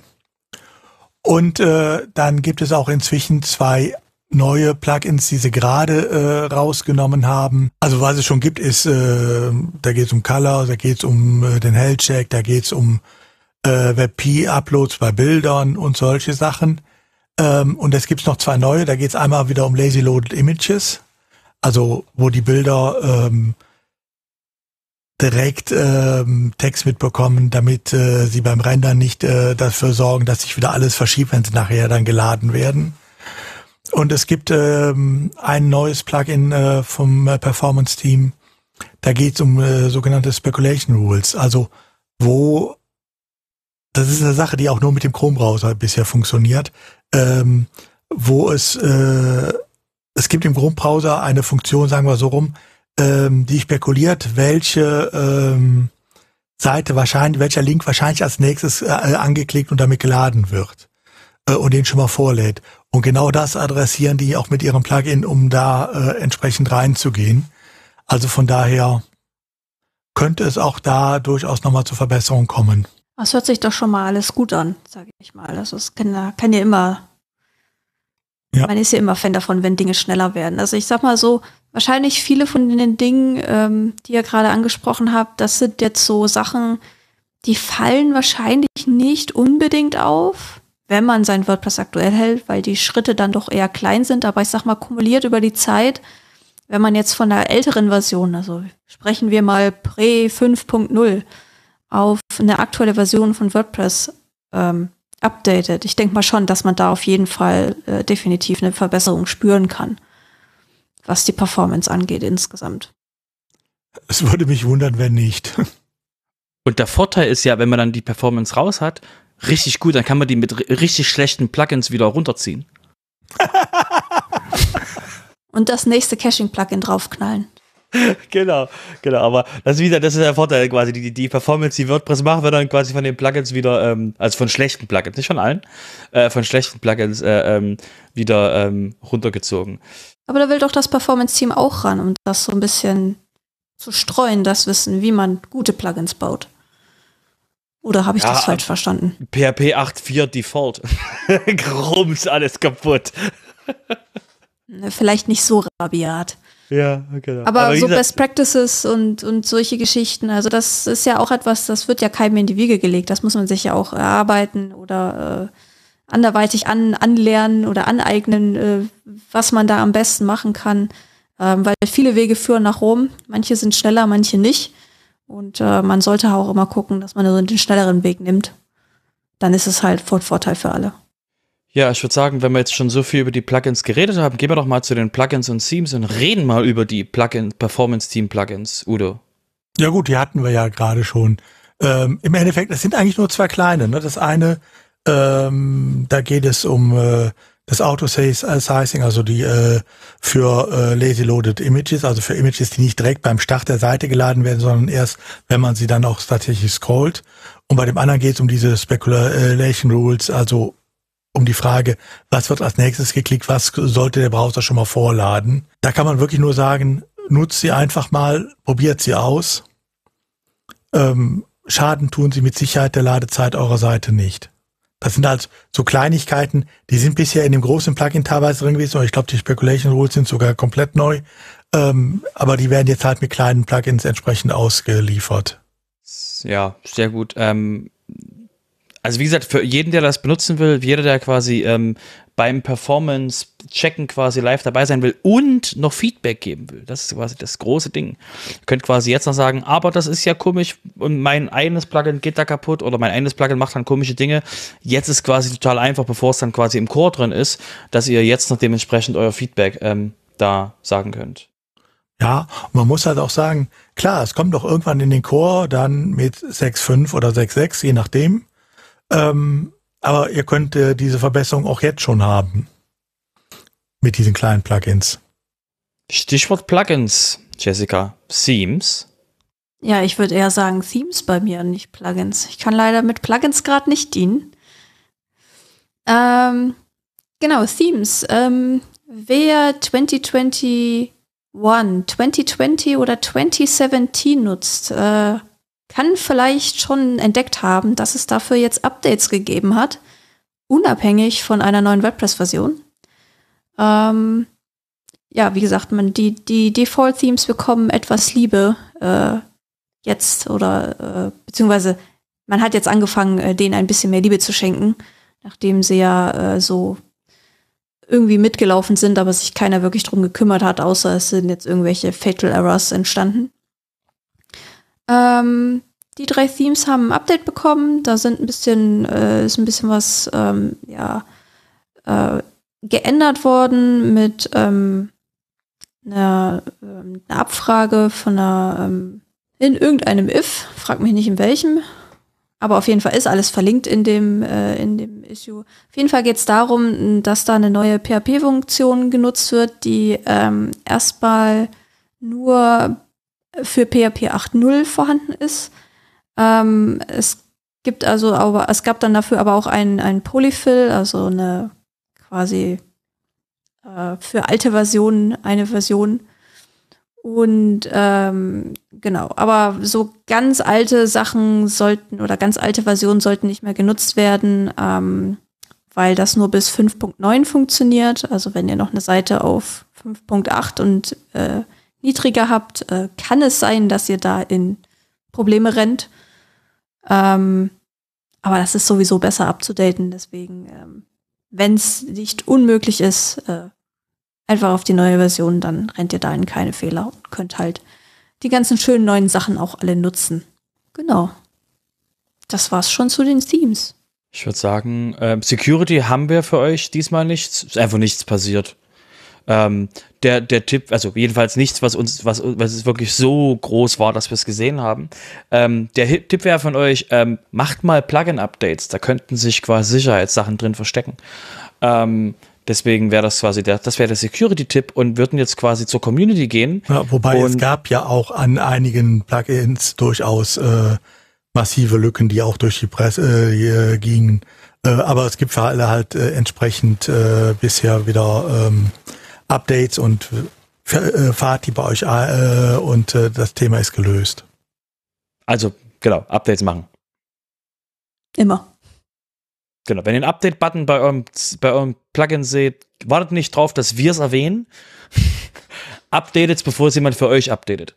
B: Und äh, dann gibt es auch inzwischen zwei neue Plugins, die sie gerade äh, rausgenommen haben. Also was es schon gibt, ist, äh, da geht es um Color, da geht es um äh, den Health Check, da geht es um äh, WebP-Uploads bei Bildern und solche Sachen. Ähm, und es gibt noch zwei neue, da geht es einmal wieder um Lazy Loaded Images, also wo die Bilder ähm, direkt ähm, Text mitbekommen, damit äh, sie beim Rendern nicht äh, dafür sorgen, dass sich wieder alles verschiebt, wenn sie nachher dann geladen werden. Und es gibt ähm, ein neues Plugin äh, vom äh, Performance Team. Da geht es um äh, sogenannte Speculation Rules. Also wo das ist eine Sache, die auch nur mit dem Chrome-Browser bisher funktioniert, ähm, wo es äh, es gibt im Chrome-Browser eine Funktion, sagen wir so rum, ähm, die spekuliert, welche ähm, Seite wahrscheinlich, welcher Link wahrscheinlich als nächstes äh, angeklickt und damit geladen wird äh, und den schon mal vorlädt. Und genau das adressieren die auch mit ihrem Plugin, um da äh, entsprechend reinzugehen. Also von daher könnte es auch da durchaus nochmal zur Verbesserung kommen.
C: Das hört sich doch schon mal alles gut an, sage ich mal. Also es kann, kann ja immer, ja. man ist ja immer Fan davon, wenn Dinge schneller werden. Also ich sag mal so, wahrscheinlich viele von den Dingen, ähm, die ihr gerade angesprochen habt, das sind jetzt so Sachen, die fallen wahrscheinlich nicht unbedingt auf wenn man sein WordPress aktuell hält, weil die Schritte dann doch eher klein sind. Aber ich sag mal, kumuliert über die Zeit, wenn man jetzt von der älteren Version, also sprechen wir mal Pre 5.0, auf eine aktuelle Version von WordPress ähm, updatet. Ich denke mal schon, dass man da auf jeden Fall äh, definitiv eine Verbesserung spüren kann, was die Performance angeht insgesamt.
B: Es würde mich wundern, wenn nicht.
A: Und der Vorteil ist ja, wenn man dann die Performance raus hat, richtig gut, dann kann man die mit richtig schlechten Plugins wieder runterziehen.
C: Und das nächste Caching-Plugin draufknallen.
A: genau, genau, aber das ist wieder, das ist der Vorteil quasi, die, die Performance, die WordPress macht, wird dann quasi von den Plugins wieder, ähm, also von schlechten Plugins, nicht von allen, äh, von schlechten Plugins äh, ähm, wieder ähm, runtergezogen.
C: Aber da will doch das Performance-Team auch ran, um das so ein bisschen zu streuen, das Wissen, wie man gute Plugins baut. Oder habe ich ja, das falsch verstanden?
A: PHP 8.4 Default. Grums, alles kaputt.
C: Ne, vielleicht nicht so rabiat.
A: Ja, genau.
C: Aber, Aber so Best Practices und, und solche Geschichten, also das ist ja auch etwas, das wird ja keinem in die Wiege gelegt. Das muss man sich ja auch erarbeiten oder äh, anderweitig an, anlernen oder aneignen, äh, was man da am besten machen kann. Ähm, weil viele Wege führen nach Rom. Manche sind schneller, manche nicht. Und äh, man sollte auch immer gucken, dass man so den schnelleren Weg nimmt. Dann ist es halt von Vorteil für alle.
A: Ja, ich würde sagen, wenn wir jetzt schon so viel über die Plugins geredet haben, gehen wir doch mal zu den Plugins und Themes und reden mal über die Plugin Performance Team Plugins, Udo.
B: Ja gut, die hatten wir ja gerade schon. Ähm, Im Endeffekt, es sind eigentlich nur zwei kleine. Ne? Das eine, ähm, da geht es um äh, das Auto-Sizing, also die äh, für äh, Lazy Loaded Images, also für Images, die nicht direkt beim Start der Seite geladen werden, sondern erst, wenn man sie dann auch tatsächlich scrollt. Und bei dem anderen geht es um diese Speculation Rules, also um die Frage, was wird als nächstes geklickt, was sollte der Browser schon mal vorladen. Da kann man wirklich nur sagen, nutzt sie einfach mal, probiert sie aus. Ähm, Schaden tun sie mit Sicherheit der Ladezeit eurer Seite nicht. Das sind halt so Kleinigkeiten, die sind bisher in dem großen Plugin teilweise drin gewesen. Ich glaube, die Speculation Rules sind sogar komplett neu. Ähm, aber die werden jetzt halt mit kleinen Plugins entsprechend ausgeliefert.
A: Ja, sehr gut. Ähm, also wie gesagt, für jeden, der das benutzen will, jeder, der quasi ähm, beim Performance-Checken quasi live dabei sein will und noch Feedback geben will. Das ist quasi das große Ding. Ihr könnt quasi jetzt noch sagen, aber das ist ja komisch und mein eigenes Plugin geht da kaputt oder mein eigenes Plugin macht dann komische Dinge. Jetzt ist quasi total einfach, bevor es dann quasi im Core drin ist, dass ihr jetzt noch dementsprechend euer Feedback ähm, da sagen könnt.
B: Ja, man muss halt auch sagen, klar, es kommt doch irgendwann in den Core dann mit 6.5 oder 6.6, je nachdem. Ähm, aber ihr könnt äh, diese Verbesserung auch jetzt schon haben. Mit diesen kleinen Plugins.
A: Stichwort Plugins, Jessica. Themes.
C: Ja, ich würde eher sagen Themes bei mir, nicht Plugins. Ich kann leider mit Plugins gerade nicht dienen. Ähm, genau, Themes. Ähm, wer 2021, 2020 oder 2017 nutzt, äh, kann vielleicht schon entdeckt haben, dass es dafür jetzt Updates gegeben hat, unabhängig von einer neuen WordPress-Version. Ähm, ja, wie gesagt, man, die, die Default-Themes bekommen etwas Liebe äh, jetzt oder äh, beziehungsweise man hat jetzt angefangen, äh, denen ein bisschen mehr Liebe zu schenken, nachdem sie ja äh, so irgendwie mitgelaufen sind, aber sich keiner wirklich drum gekümmert hat, außer es sind jetzt irgendwelche Fatal Errors entstanden. Ähm, die drei Themes haben ein Update bekommen. Da sind ein bisschen, äh, ist ein bisschen was, ähm, ja, äh, geändert worden mit ähm, einer, ähm, einer Abfrage von einer, ähm, in irgendeinem If, frag mich nicht in welchem, aber auf jeden Fall ist alles verlinkt in dem, äh, in dem Issue. Auf jeden Fall geht es darum, dass da eine neue PHP-Funktion genutzt wird, die ähm, erstmal nur für PHP 8.0 vorhanden ist. Ähm, es gibt also aber, es gab dann dafür aber auch ein, ein Polyfill, also eine quasi äh, für alte Versionen eine Version. Und ähm, genau, aber so ganz alte Sachen sollten oder ganz alte Versionen sollten nicht mehr genutzt werden, ähm, weil das nur bis 5.9 funktioniert. Also wenn ihr noch eine Seite auf 5.8 und äh, niedriger habt, äh, kann es sein, dass ihr da in Probleme rennt. Ähm, aber das ist sowieso besser abzudaten. Deswegen, ähm, wenn es nicht unmöglich ist, äh, einfach auf die neue Version, dann rennt ihr da in keine Fehler und könnt halt die ganzen schönen neuen Sachen auch alle nutzen. Genau. Das war's schon zu den Themes.
A: Ich würde sagen, äh, Security haben wir für euch diesmal nichts. Ist einfach nichts passiert. Ähm, der, der Tipp, also jedenfalls nichts, was uns, was, was es wirklich so groß war, dass wir es gesehen haben. Ähm, der Tipp wäre von euch, ähm, macht mal Plugin-Updates, da könnten sich quasi Sicherheitssachen drin verstecken. Ähm, deswegen wäre das quasi der, das wäre der Security-Tipp und würden jetzt quasi zur Community gehen.
B: Ja, wobei es gab ja auch an einigen Plugins durchaus äh, massive Lücken, die auch durch die Presse äh, gingen. Äh, aber es gibt für alle halt äh, entsprechend äh, bisher wieder ähm, Updates und äh, fahrt die bei euch äh, und äh, das Thema ist gelöst.
A: Also, genau, Updates machen.
C: Immer.
A: Genau, wenn ihr einen Update-Button bei eurem, bei eurem Plugin seht, wartet nicht drauf, dass wir es erwähnen. Updatet es, bevor es jemand für euch updatet.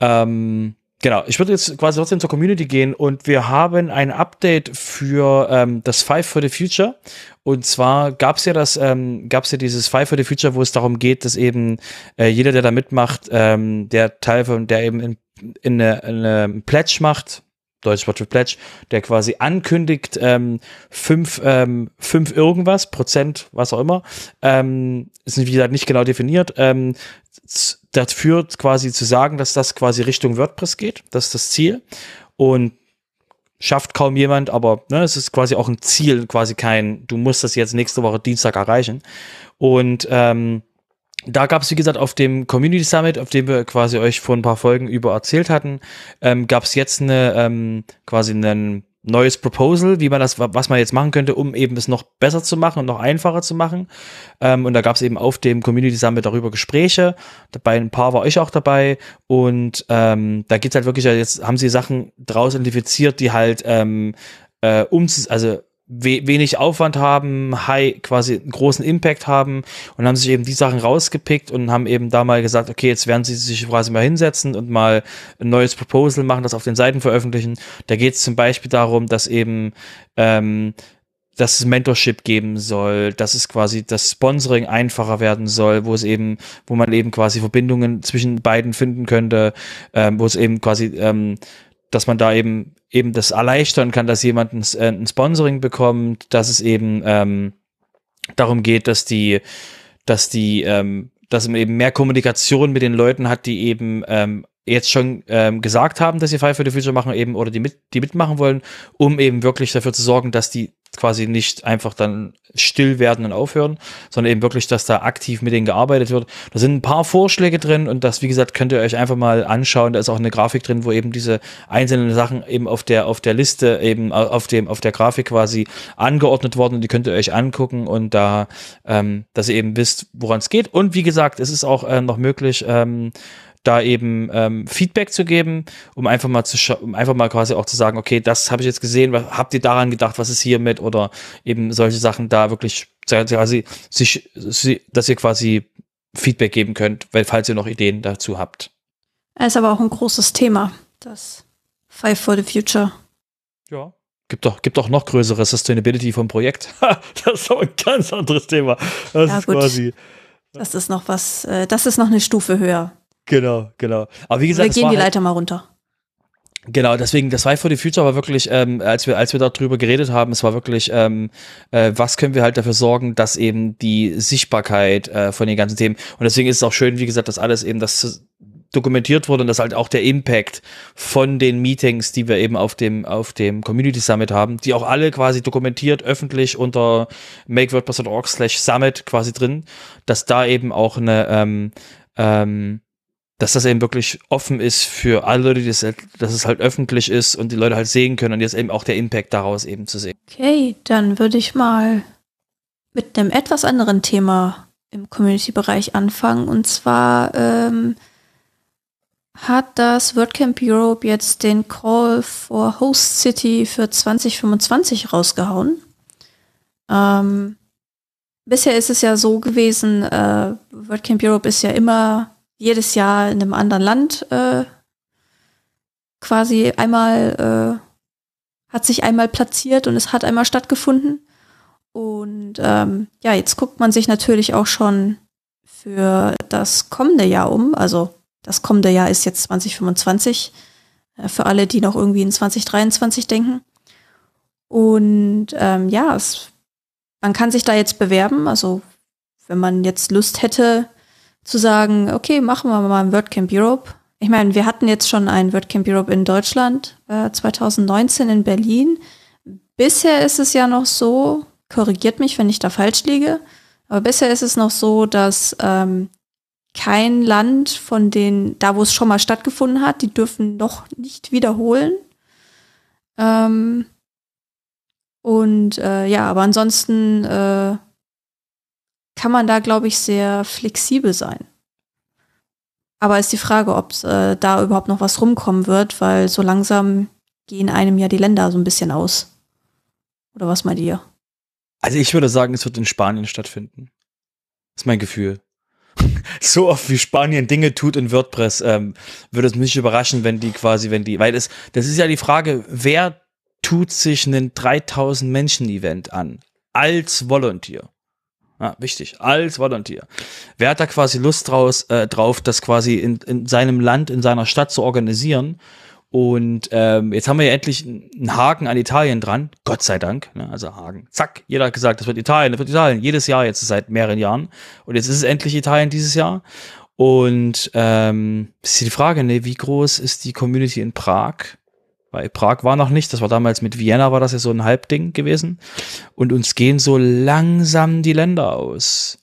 A: Ähm, Genau, ich würde jetzt quasi trotzdem zur Community gehen und wir haben ein Update für ähm, das Five for the Future. Und zwar gab es ja das, ähm, gab es ja dieses Five for the Future, wo es darum geht, dass eben äh, jeder, der da mitmacht, ähm, der Teil von, der eben in, in, eine, in eine Pledge macht, Deutsch Wort für Pledge, der quasi ankündigt, ähm, fünf, ähm, fünf irgendwas, Prozent, was auch immer, ähm, ist wie gesagt nicht genau definiert, ähm, dafür quasi zu sagen, dass das quasi Richtung WordPress geht. Das ist das Ziel. Und schafft kaum jemand, aber ne, es ist quasi auch ein Ziel, quasi kein, du musst das jetzt nächste Woche Dienstag erreichen. Und ähm, da gab es, wie gesagt, auf dem Community Summit, auf dem wir quasi euch vor ein paar Folgen über erzählt hatten, ähm, gab es jetzt eine ähm, quasi einen neues Proposal, wie man das, was man jetzt machen könnte, um eben es noch besser zu machen und noch einfacher zu machen. Ähm, und da gab es eben auf dem Community Summit darüber Gespräche. Dabei ein paar war ich auch dabei. Und ähm, da geht's halt wirklich, jetzt haben sie Sachen draus identifiziert, die halt ähm, äh, um, also we wenig Aufwand haben, high quasi einen großen Impact haben und haben sich eben die Sachen rausgepickt und haben eben da mal gesagt, okay, jetzt werden sie sich quasi mal hinsetzen und mal ein neues Proposal machen, das auf den Seiten veröffentlichen. Da geht es zum Beispiel darum, dass eben ähm, dass es Mentorship geben soll, dass es quasi das Sponsoring einfacher werden soll, wo es eben, wo man eben quasi Verbindungen zwischen beiden finden könnte, ähm, wo es eben quasi ähm, dass man da eben eben das erleichtern kann, dass jemand ein, äh, ein Sponsoring bekommt, dass es eben ähm, darum geht, dass die, dass die, ähm, dass man eben mehr Kommunikation mit den Leuten hat, die eben ähm, jetzt schon ähm, gesagt haben, dass sie Five for the Future machen eben oder die mit, die mitmachen wollen, um eben wirklich dafür zu sorgen, dass die quasi nicht einfach dann still werden und aufhören, sondern eben wirklich, dass da aktiv mit denen gearbeitet wird. Da sind ein paar Vorschläge drin und das, wie gesagt, könnt ihr euch einfach mal anschauen. Da ist auch eine Grafik drin, wo eben diese einzelnen Sachen eben auf der, auf der Liste, eben auf dem, auf der Grafik quasi angeordnet worden die könnt ihr euch angucken und da, ähm, dass ihr eben wisst, woran es geht. Und wie gesagt, es ist auch äh, noch möglich, ähm, da eben ähm, Feedback zu geben, um einfach mal zu um einfach mal quasi auch zu sagen, okay, das habe ich jetzt gesehen, was habt ihr daran gedacht, was ist hiermit oder eben solche Sachen da wirklich quasi, sich, dass ihr quasi Feedback geben könnt, weil falls ihr noch Ideen dazu habt.
C: Es ist aber auch ein großes Thema, das Five for the Future.
A: Ja. Gibt doch, gibt doch noch größere Sustainability vom Projekt. das ist auch ein ganz anderes Thema. Das
C: ja,
A: ist gut. quasi.
C: Das ist noch was, äh, das ist noch eine Stufe höher.
A: Genau, genau. Aber wie gesagt,
C: wir gehen die halt Leiter mal runter.
A: Genau, deswegen das Five for the Future war wirklich, ähm, als wir als wir darüber geredet haben, es war wirklich, ähm, äh, was können wir halt dafür sorgen, dass eben die Sichtbarkeit äh, von den ganzen Themen und deswegen ist es auch schön, wie gesagt, dass alles eben das dokumentiert wurde und dass halt auch der Impact von den Meetings, die wir eben auf dem auf dem Community Summit haben, die auch alle quasi dokumentiert öffentlich unter makewordpress.org/summit quasi drin, dass da eben auch eine ähm, ähm, dass das eben wirklich offen ist für alle Leute, dass, dass es halt öffentlich ist und die Leute halt sehen können und jetzt eben auch der Impact daraus eben zu sehen.
C: Okay, dann würde ich mal mit einem etwas anderen Thema im Community-Bereich anfangen. Und zwar ähm, hat das WordCamp Europe jetzt den Call for Host City für 2025 rausgehauen. Ähm, bisher ist es ja so gewesen, äh, WordCamp Europe ist ja immer jedes Jahr in einem anderen Land äh, quasi einmal, äh, hat sich einmal platziert und es hat einmal stattgefunden. Und ähm, ja, jetzt guckt man sich natürlich auch schon für das kommende Jahr um. Also das kommende Jahr ist jetzt 2025, äh, für alle, die noch irgendwie in 2023 denken. Und ähm, ja, es, man kann sich da jetzt bewerben. Also wenn man jetzt Lust hätte, zu sagen, okay, machen wir mal ein WordCamp Europe. Ich meine, wir hatten jetzt schon ein WordCamp Europe in Deutschland, äh, 2019 in Berlin. Bisher ist es ja noch so, korrigiert mich, wenn ich da falsch liege, aber bisher ist es noch so, dass ähm, kein Land von den, da wo es schon mal stattgefunden hat, die dürfen noch nicht wiederholen. Ähm, und äh, ja, aber ansonsten äh, kann man da, glaube ich, sehr flexibel sein. Aber ist die Frage, ob äh, da überhaupt noch was rumkommen wird, weil so langsam gehen einem ja die Länder so ein bisschen aus. Oder was meint ihr?
A: Also ich würde sagen, es wird in Spanien stattfinden. Das ist mein Gefühl. so oft wie Spanien Dinge tut in WordPress, ähm, würde es mich überraschen, wenn die quasi, wenn die, weil es, das ist ja die Frage, wer tut sich einen 3000 Menschen Event an als Volunteer? Ja, wichtig, als Volunteer. Wer hat da quasi Lust draus, äh, drauf, das quasi in, in seinem Land, in seiner Stadt zu organisieren? Und ähm, jetzt haben wir ja endlich einen Haken an Italien dran, Gott sei Dank. Ne? Also Haken, zack, jeder hat gesagt, das wird Italien, das wird Italien, jedes Jahr jetzt seit mehreren Jahren. Und jetzt ist es endlich Italien dieses Jahr. Und ähm, ist die Frage, ne, wie groß ist die Community in Prag? Weil Prag war noch nicht, das war damals mit Vienna, war das ja so ein Halbding gewesen. Und uns gehen so langsam die Länder aus.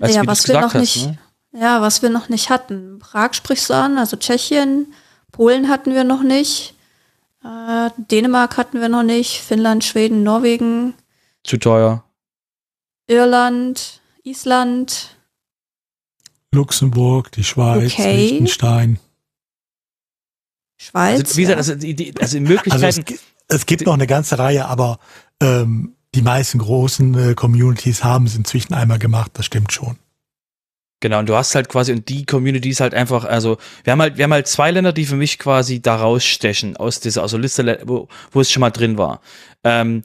C: Als ja, was wir noch hast, nicht, ne? ja, was wir noch nicht hatten. Prag sprichst du an, also Tschechien, Polen hatten wir noch nicht, äh, Dänemark hatten wir noch nicht, Finnland, Schweden, Norwegen.
A: Zu teuer.
C: Irland, Island.
B: Luxemburg, die Schweiz, okay. Liechtenstein.
C: Schweiz.
A: Also, wie gesagt, also, die, also Möglichkeiten. Also
B: es, es, gibt noch eine ganze Reihe, aber ähm, die meisten großen äh, Communities haben es inzwischen einmal gemacht, das stimmt schon.
A: Genau, und du hast halt quasi, und die Communities halt einfach, also wir haben halt, wir haben halt zwei Länder, die für mich quasi da rausstechen aus dieser, also Liste, wo, wo es schon mal drin war. Ähm,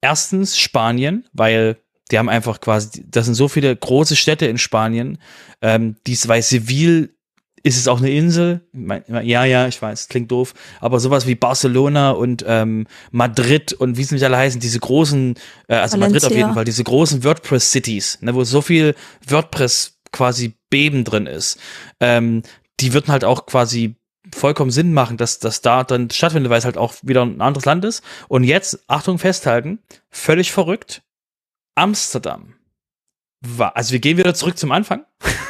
A: erstens Spanien, weil die haben einfach quasi, das sind so viele große Städte in Spanien, ähm, die, weil Seville ist es auch eine Insel? Ja, ja, ich weiß, klingt doof. Aber sowas wie Barcelona und ähm, Madrid und wie sie nicht alle heißen, diese großen, äh, also Valencia. Madrid auf jeden Fall, diese großen WordPress-Cities, ne, wo so viel WordPress quasi Beben drin ist, ähm, die würden halt auch quasi vollkommen Sinn machen, dass das da dann stattfindet, weil es halt auch wieder ein anderes Land ist. Und jetzt, Achtung, festhalten, völlig verrückt, Amsterdam. Also wir gehen wieder zurück zum Anfang.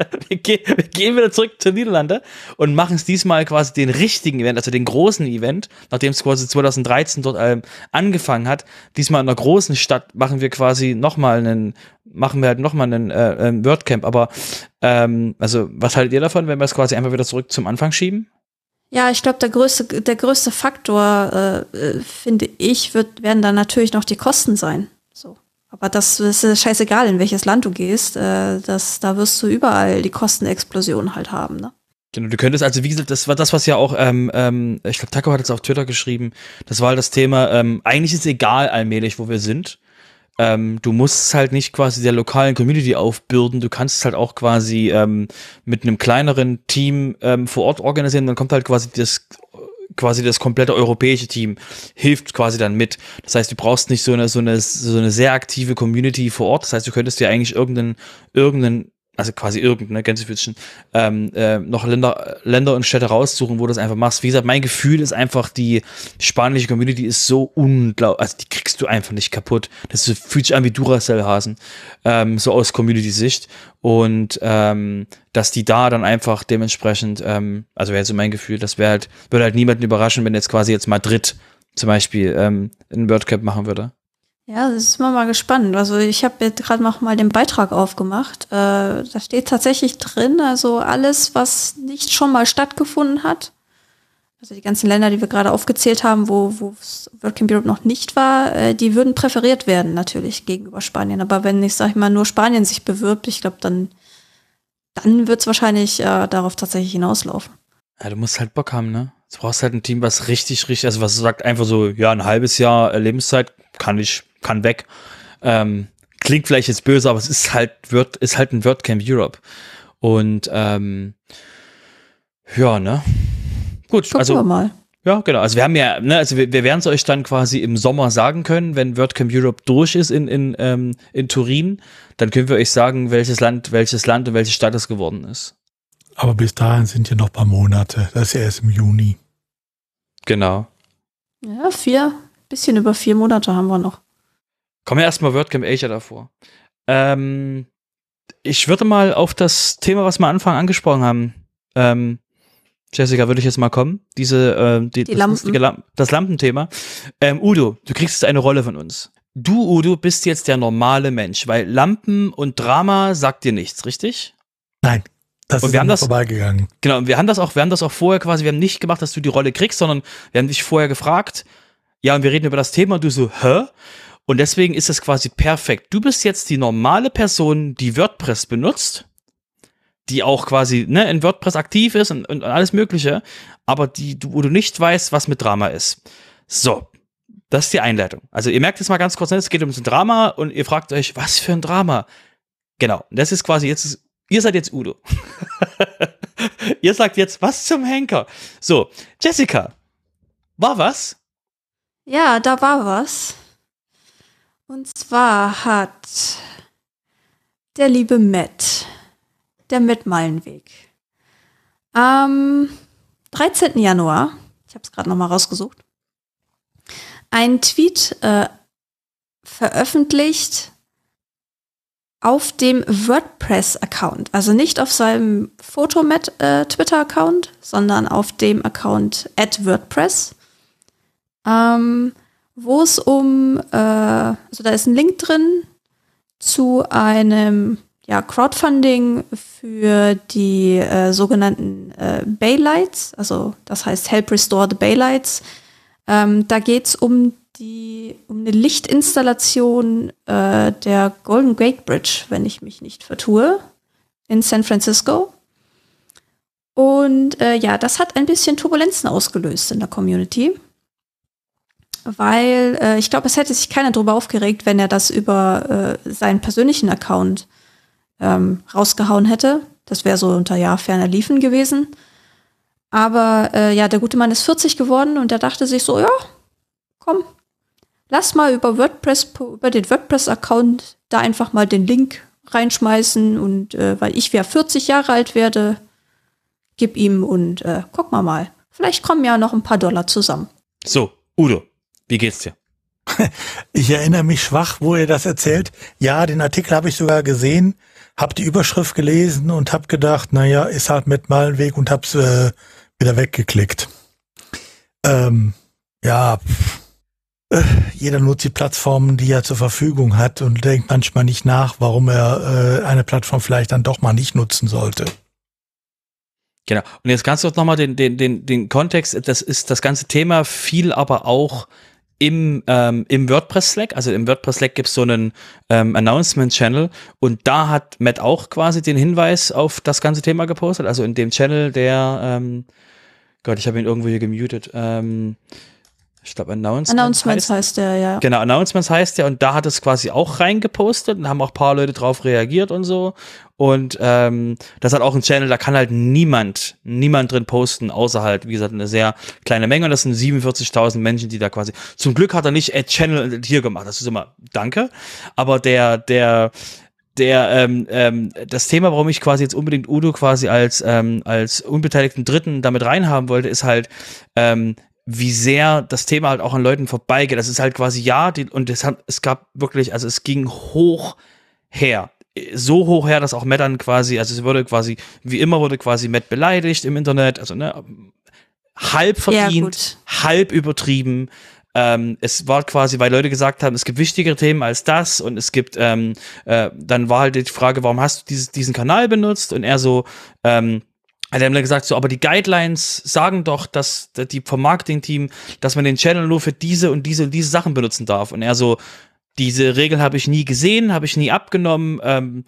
A: wir, gehen, wir gehen wieder zurück zur Niederlande und machen es diesmal quasi den richtigen Event, also den großen Event, nachdem es quasi 2013 dort ähm, angefangen hat. Diesmal in einer großen Stadt machen wir quasi nochmal einen, machen wir halt nochmal einen äh, ähm, WordCamp. Aber ähm, also, was haltet ihr davon, wenn wir es quasi einfach wieder zurück zum Anfang schieben?
C: Ja, ich glaube, der größte, der größte Faktor, äh, äh, finde ich, wird, werden dann natürlich noch die Kosten sein. So. Aber das ist scheißegal, in welches Land du gehst. Äh, das, da wirst du überall die Kostenexplosion halt haben. Ne?
A: Genau, du könntest, also wie gesagt, das war das, was ja auch, ähm, ähm, ich glaube, Taco hat es auf Twitter geschrieben, das war halt das Thema, ähm, eigentlich ist egal allmählich, wo wir sind. Ähm, du musst halt nicht quasi der lokalen Community aufbürden, du kannst es halt auch quasi ähm, mit einem kleineren Team ähm, vor Ort organisieren, dann kommt halt quasi das quasi das komplette europäische Team hilft quasi dann mit. Das heißt, du brauchst nicht so eine, so eine, so eine sehr aktive Community vor Ort. Das heißt, du könntest dir eigentlich irgendeinen, irgendeinen also quasi irgendeine Gänsefüßchen, ähm, äh, noch Länder, Länder und Städte raussuchen, wo du das einfach machst. Wie gesagt, mein Gefühl ist einfach, die spanische Community ist so unglaublich, also die kriegst du einfach nicht kaputt. Das fühlt sich an wie Duracell-Hasen, ähm, so aus Community-Sicht. Und ähm, dass die da dann einfach dementsprechend, ähm, also wäre so mein Gefühl, das wäre halt, würde halt niemanden überraschen, wenn jetzt quasi jetzt Madrid zum Beispiel ähm, ein WordCamp machen würde.
C: Ja, das ist mal gespannt. Also ich habe jetzt gerade noch mal den Beitrag aufgemacht. Äh, da steht tatsächlich drin, also alles, was nicht schon mal stattgefunden hat. Also die ganzen Länder, die wir gerade aufgezählt haben, wo, wo Working Europe noch nicht war, äh, die würden präferiert werden natürlich gegenüber Spanien. Aber wenn ich, sag ich mal, nur Spanien sich bewirbt, ich glaube, dann, dann wird es wahrscheinlich äh, darauf tatsächlich hinauslaufen.
A: Ja, du musst halt Bock haben, ne? Du brauchst halt ein Team, was richtig, richtig, also was sagt einfach so, ja, ein halbes Jahr Lebenszeit kann ich kann weg. Ähm, klingt vielleicht jetzt böse, aber es ist halt, wird, ist halt ein WordCamp Europe. Und ähm, ja, ne? Gut, Gucken also. Wir mal. Ja, genau. Also wir haben ja, ne, also wir, wir werden es euch dann quasi im Sommer sagen können, wenn WordCamp Europe durch ist in, in, ähm, in Turin, dann können wir euch sagen, welches Land, welches Land und welche Stadt es geworden ist.
B: Aber bis dahin sind ja noch ein paar Monate. Das ist ja erst im Juni.
A: Genau.
C: Ja, vier, bisschen über vier Monate haben wir noch.
A: Kommen wir erstmal WordCamp Asia davor. Ähm, ich würde mal auf das Thema, was wir am Anfang angesprochen haben, ähm, Jessica, würde ich jetzt mal kommen. Diese, äh, die,
C: die das,
A: Lampen. das Lampenthema. Ähm, Udo, du kriegst jetzt eine Rolle von uns. Du, Udo, bist jetzt der normale Mensch, weil Lampen und Drama sagt dir nichts, richtig?
B: Nein. Das
A: und
B: ist
A: wir haben das
B: vorbeigegangen.
A: Genau, und wir haben das auch, wir haben das auch vorher quasi, wir haben nicht gemacht, dass du die Rolle kriegst, sondern wir haben dich vorher gefragt, ja, und wir reden über das Thema und du so, hä? Und deswegen ist es quasi perfekt. Du bist jetzt die normale Person, die WordPress benutzt, die auch quasi ne, in WordPress aktiv ist und, und alles Mögliche, aber die, wo du nicht weißt, was mit Drama ist. So, das ist die Einleitung. Also ihr merkt jetzt mal ganz kurz, ne, es geht um ein Drama und ihr fragt euch, was für ein Drama? Genau, das ist quasi jetzt, ihr seid jetzt Udo. ihr sagt jetzt, was zum Henker? So, Jessica, war was?
C: Ja, da war was. Und zwar hat der liebe Matt, der Matt Meilenweg, am 13. Januar, ich habe es gerade nochmal rausgesucht, einen Tweet äh, veröffentlicht auf dem WordPress-Account. Also nicht auf seinem Photomat-Twitter-Account, äh, sondern auf dem Account at WordPress. Ähm, wo es um, äh, also da ist ein Link drin zu einem ja, Crowdfunding für die äh, sogenannten äh, Baylights, also das heißt Help Restore the Baylights. Ähm, da geht es um die um eine Lichtinstallation äh, der Golden Gate Bridge, wenn ich mich nicht vertue, in San Francisco. Und äh, ja, das hat ein bisschen Turbulenzen ausgelöst in der Community weil äh, ich glaube, es hätte sich keiner darüber aufgeregt, wenn er das über äh, seinen persönlichen Account ähm, rausgehauen hätte. Das wäre so unter ja ferner Liefen gewesen. Aber äh, ja, der gute Mann ist 40 geworden und der dachte sich so, ja, komm, lass mal über WordPress, über den WordPress-Account da einfach mal den Link reinschmeißen und äh, weil ich ja 40 Jahre alt werde, gib ihm und äh, guck mal mal. Vielleicht kommen ja noch ein paar Dollar zusammen.
A: So, Udo, wie geht's dir?
B: Ich erinnere mich schwach, wo ihr das erzählt. Ja, den Artikel habe ich sogar gesehen, habe die Überschrift gelesen und habe gedacht, naja, ist halt mit mal ein Weg und hab's äh, wieder weggeklickt. Ähm, ja, äh, jeder nutzt die Plattformen, die er zur Verfügung hat und denkt manchmal nicht nach, warum er äh, eine Plattform vielleicht dann doch mal nicht nutzen sollte.
A: Genau. Und jetzt kannst du noch mal den, den, den, den Kontext, das ist das ganze Thema, viel aber auch im, ähm, im WordPress-Slack, also im WordPress-Slack gibt es so einen ähm, Announcement-Channel. Und da hat Matt auch quasi den Hinweis auf das ganze Thema gepostet, also in dem Channel, der, ähm, Gott, ich habe ihn irgendwo hier gemutet, ähm, ich glaube, Announcements,
C: Announcements heißt, heißt, der, ja.
A: Genau, Announcements heißt der. Und da hat es quasi auch reingepostet und haben auch paar Leute drauf reagiert und so. Und ähm, das hat auch ein Channel, da kann halt niemand, niemand drin posten, außer halt, wie gesagt, eine sehr kleine Menge. Und das sind 47.000 Menschen, die da quasi. Zum Glück hat er nicht Add Channel hier gemacht. Das ist immer Danke. Aber der, der, der ähm, ähm, das Thema, warum ich quasi jetzt unbedingt Udo quasi als ähm, als unbeteiligten Dritten damit reinhaben wollte, ist halt ähm, wie sehr das Thema halt auch an Leuten vorbeigeht. Das ist halt quasi ja, die, und es, hat, es gab wirklich, also es ging hoch her. So hoch her, dass auch Matt dann quasi, also es wurde quasi, wie immer wurde quasi Matt beleidigt im Internet, also ne, halb verdient, ja, halb übertrieben. Ähm, es war quasi, weil Leute gesagt haben, es gibt wichtigere Themen als das und es gibt, ähm, äh, dann war halt die Frage, warum hast du dieses, diesen Kanal benutzt? Und er so, ähm, hat er gesagt, so, aber die Guidelines sagen doch, dass die vom Marketing-Team, dass man den Channel nur für diese und diese und diese Sachen benutzen darf. Und er so, diese Regel habe ich nie gesehen, habe ich nie abgenommen. Ähm,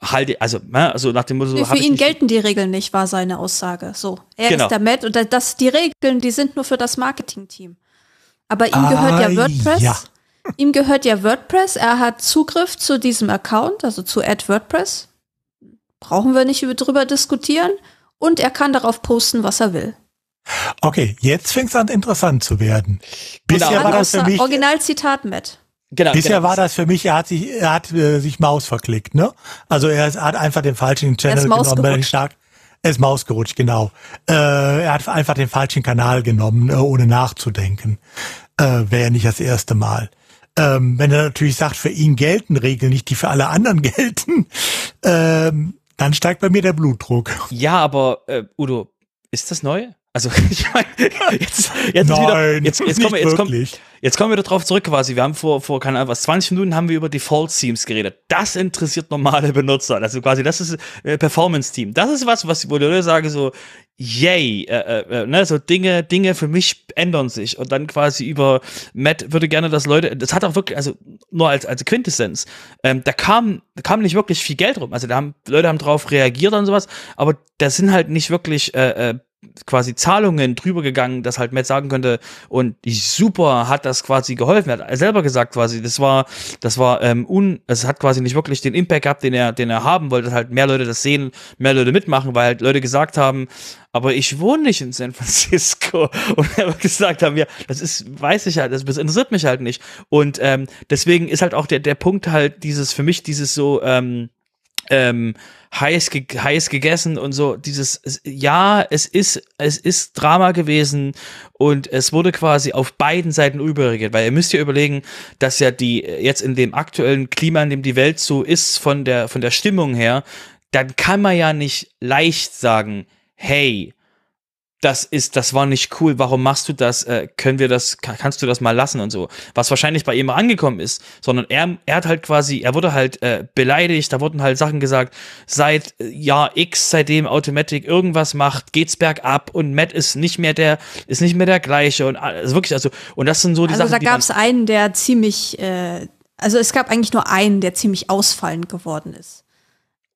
A: halt, also, ne, also nach dem Motto.
C: Für ihn gelten die Regeln nicht, war seine Aussage. So, er genau. ist der Matt und das, die Regeln, die sind nur für das Marketing-Team. Aber ihm ah, gehört ja WordPress. Ja. Ihm gehört ja WordPress. Er hat Zugriff zu diesem Account, also zu Add WordPress. Brauchen wir nicht drüber diskutieren und er kann darauf posten, was er will.
B: Okay, jetzt fängt es an interessant zu werden.
C: Bisher genau. war das für mich Originalzitat mit.
B: Genau, Bisher genau. war das für mich, er hat sich, er hat äh, sich Maus verklickt, ne? Also er hat einfach den falschen Channel genommen, weil stark. Er ist Maus gerutscht, genau. Äh, er hat einfach den falschen Kanal genommen, äh, ohne nachzudenken. Äh, Wäre ja nicht das erste Mal. Ähm, wenn er natürlich sagt, für ihn gelten Regeln nicht, die für alle anderen gelten, ähm, dann steigt bei mir der Blutdruck.
A: Ja, aber äh, Udo, ist das neu? Also ich meine, jetzt, jetzt, Nein, wieder, jetzt, jetzt, kommen wir, jetzt, kommen, jetzt kommen wir darauf zurück quasi. Wir haben vor, vor keine Ahnung, was, 20 Minuten haben wir über Default-Themes geredet. Das interessiert normale Benutzer. Also quasi, das ist äh, Performance-Team. Das ist was, was wo die Leute sagen so, yay, äh, äh, äh, ne, so Dinge, Dinge für mich ändern sich. Und dann quasi über Matt würde gerne, dass Leute, das hat auch wirklich, also nur als, als Quintessenz, ähm, da kam, da kam nicht wirklich viel Geld rum. Also da haben, Leute haben drauf reagiert und sowas, aber da sind halt nicht wirklich äh, äh, quasi Zahlungen drüber gegangen, dass halt Matt sagen könnte, und super hat das quasi geholfen. Er hat selber gesagt quasi, das war, das war ähm, un, es hat quasi nicht wirklich den Impact gehabt, den er, den er haben wollte, dass halt mehr Leute das sehen, mehr Leute mitmachen, weil halt Leute gesagt haben, aber ich wohne nicht in San Francisco. Und er gesagt haben, ja, das ist, weiß ich halt, das interessiert mich halt nicht. Und ähm, deswegen ist halt auch der, der Punkt halt dieses, für mich dieses so, ähm, ähm, heiß, ge heiß gegessen und so. Dieses ja es ist es ist Drama gewesen und es wurde quasi auf beiden Seiten überreagiert. Weil ihr müsst ja überlegen dass ja die jetzt in dem aktuellen Klima in dem die Welt so ist von der von der Stimmung her dann kann man ja nicht leicht sagen hey das ist, das war nicht cool, warum machst du das, äh, können wir das, kannst du das mal lassen und so. Was wahrscheinlich bei ihm angekommen ist, sondern er, er hat halt quasi, er wurde halt äh, beleidigt, da wurden halt Sachen gesagt, seit äh, Jahr X, seitdem Automatic irgendwas macht, geht's bergab und Matt ist nicht mehr der, ist nicht mehr der gleiche und also wirklich, also, und das sind so die
C: also
A: Sachen.
C: Also da gab es einen, der ziemlich, äh, also es gab eigentlich nur einen, der ziemlich ausfallend geworden ist.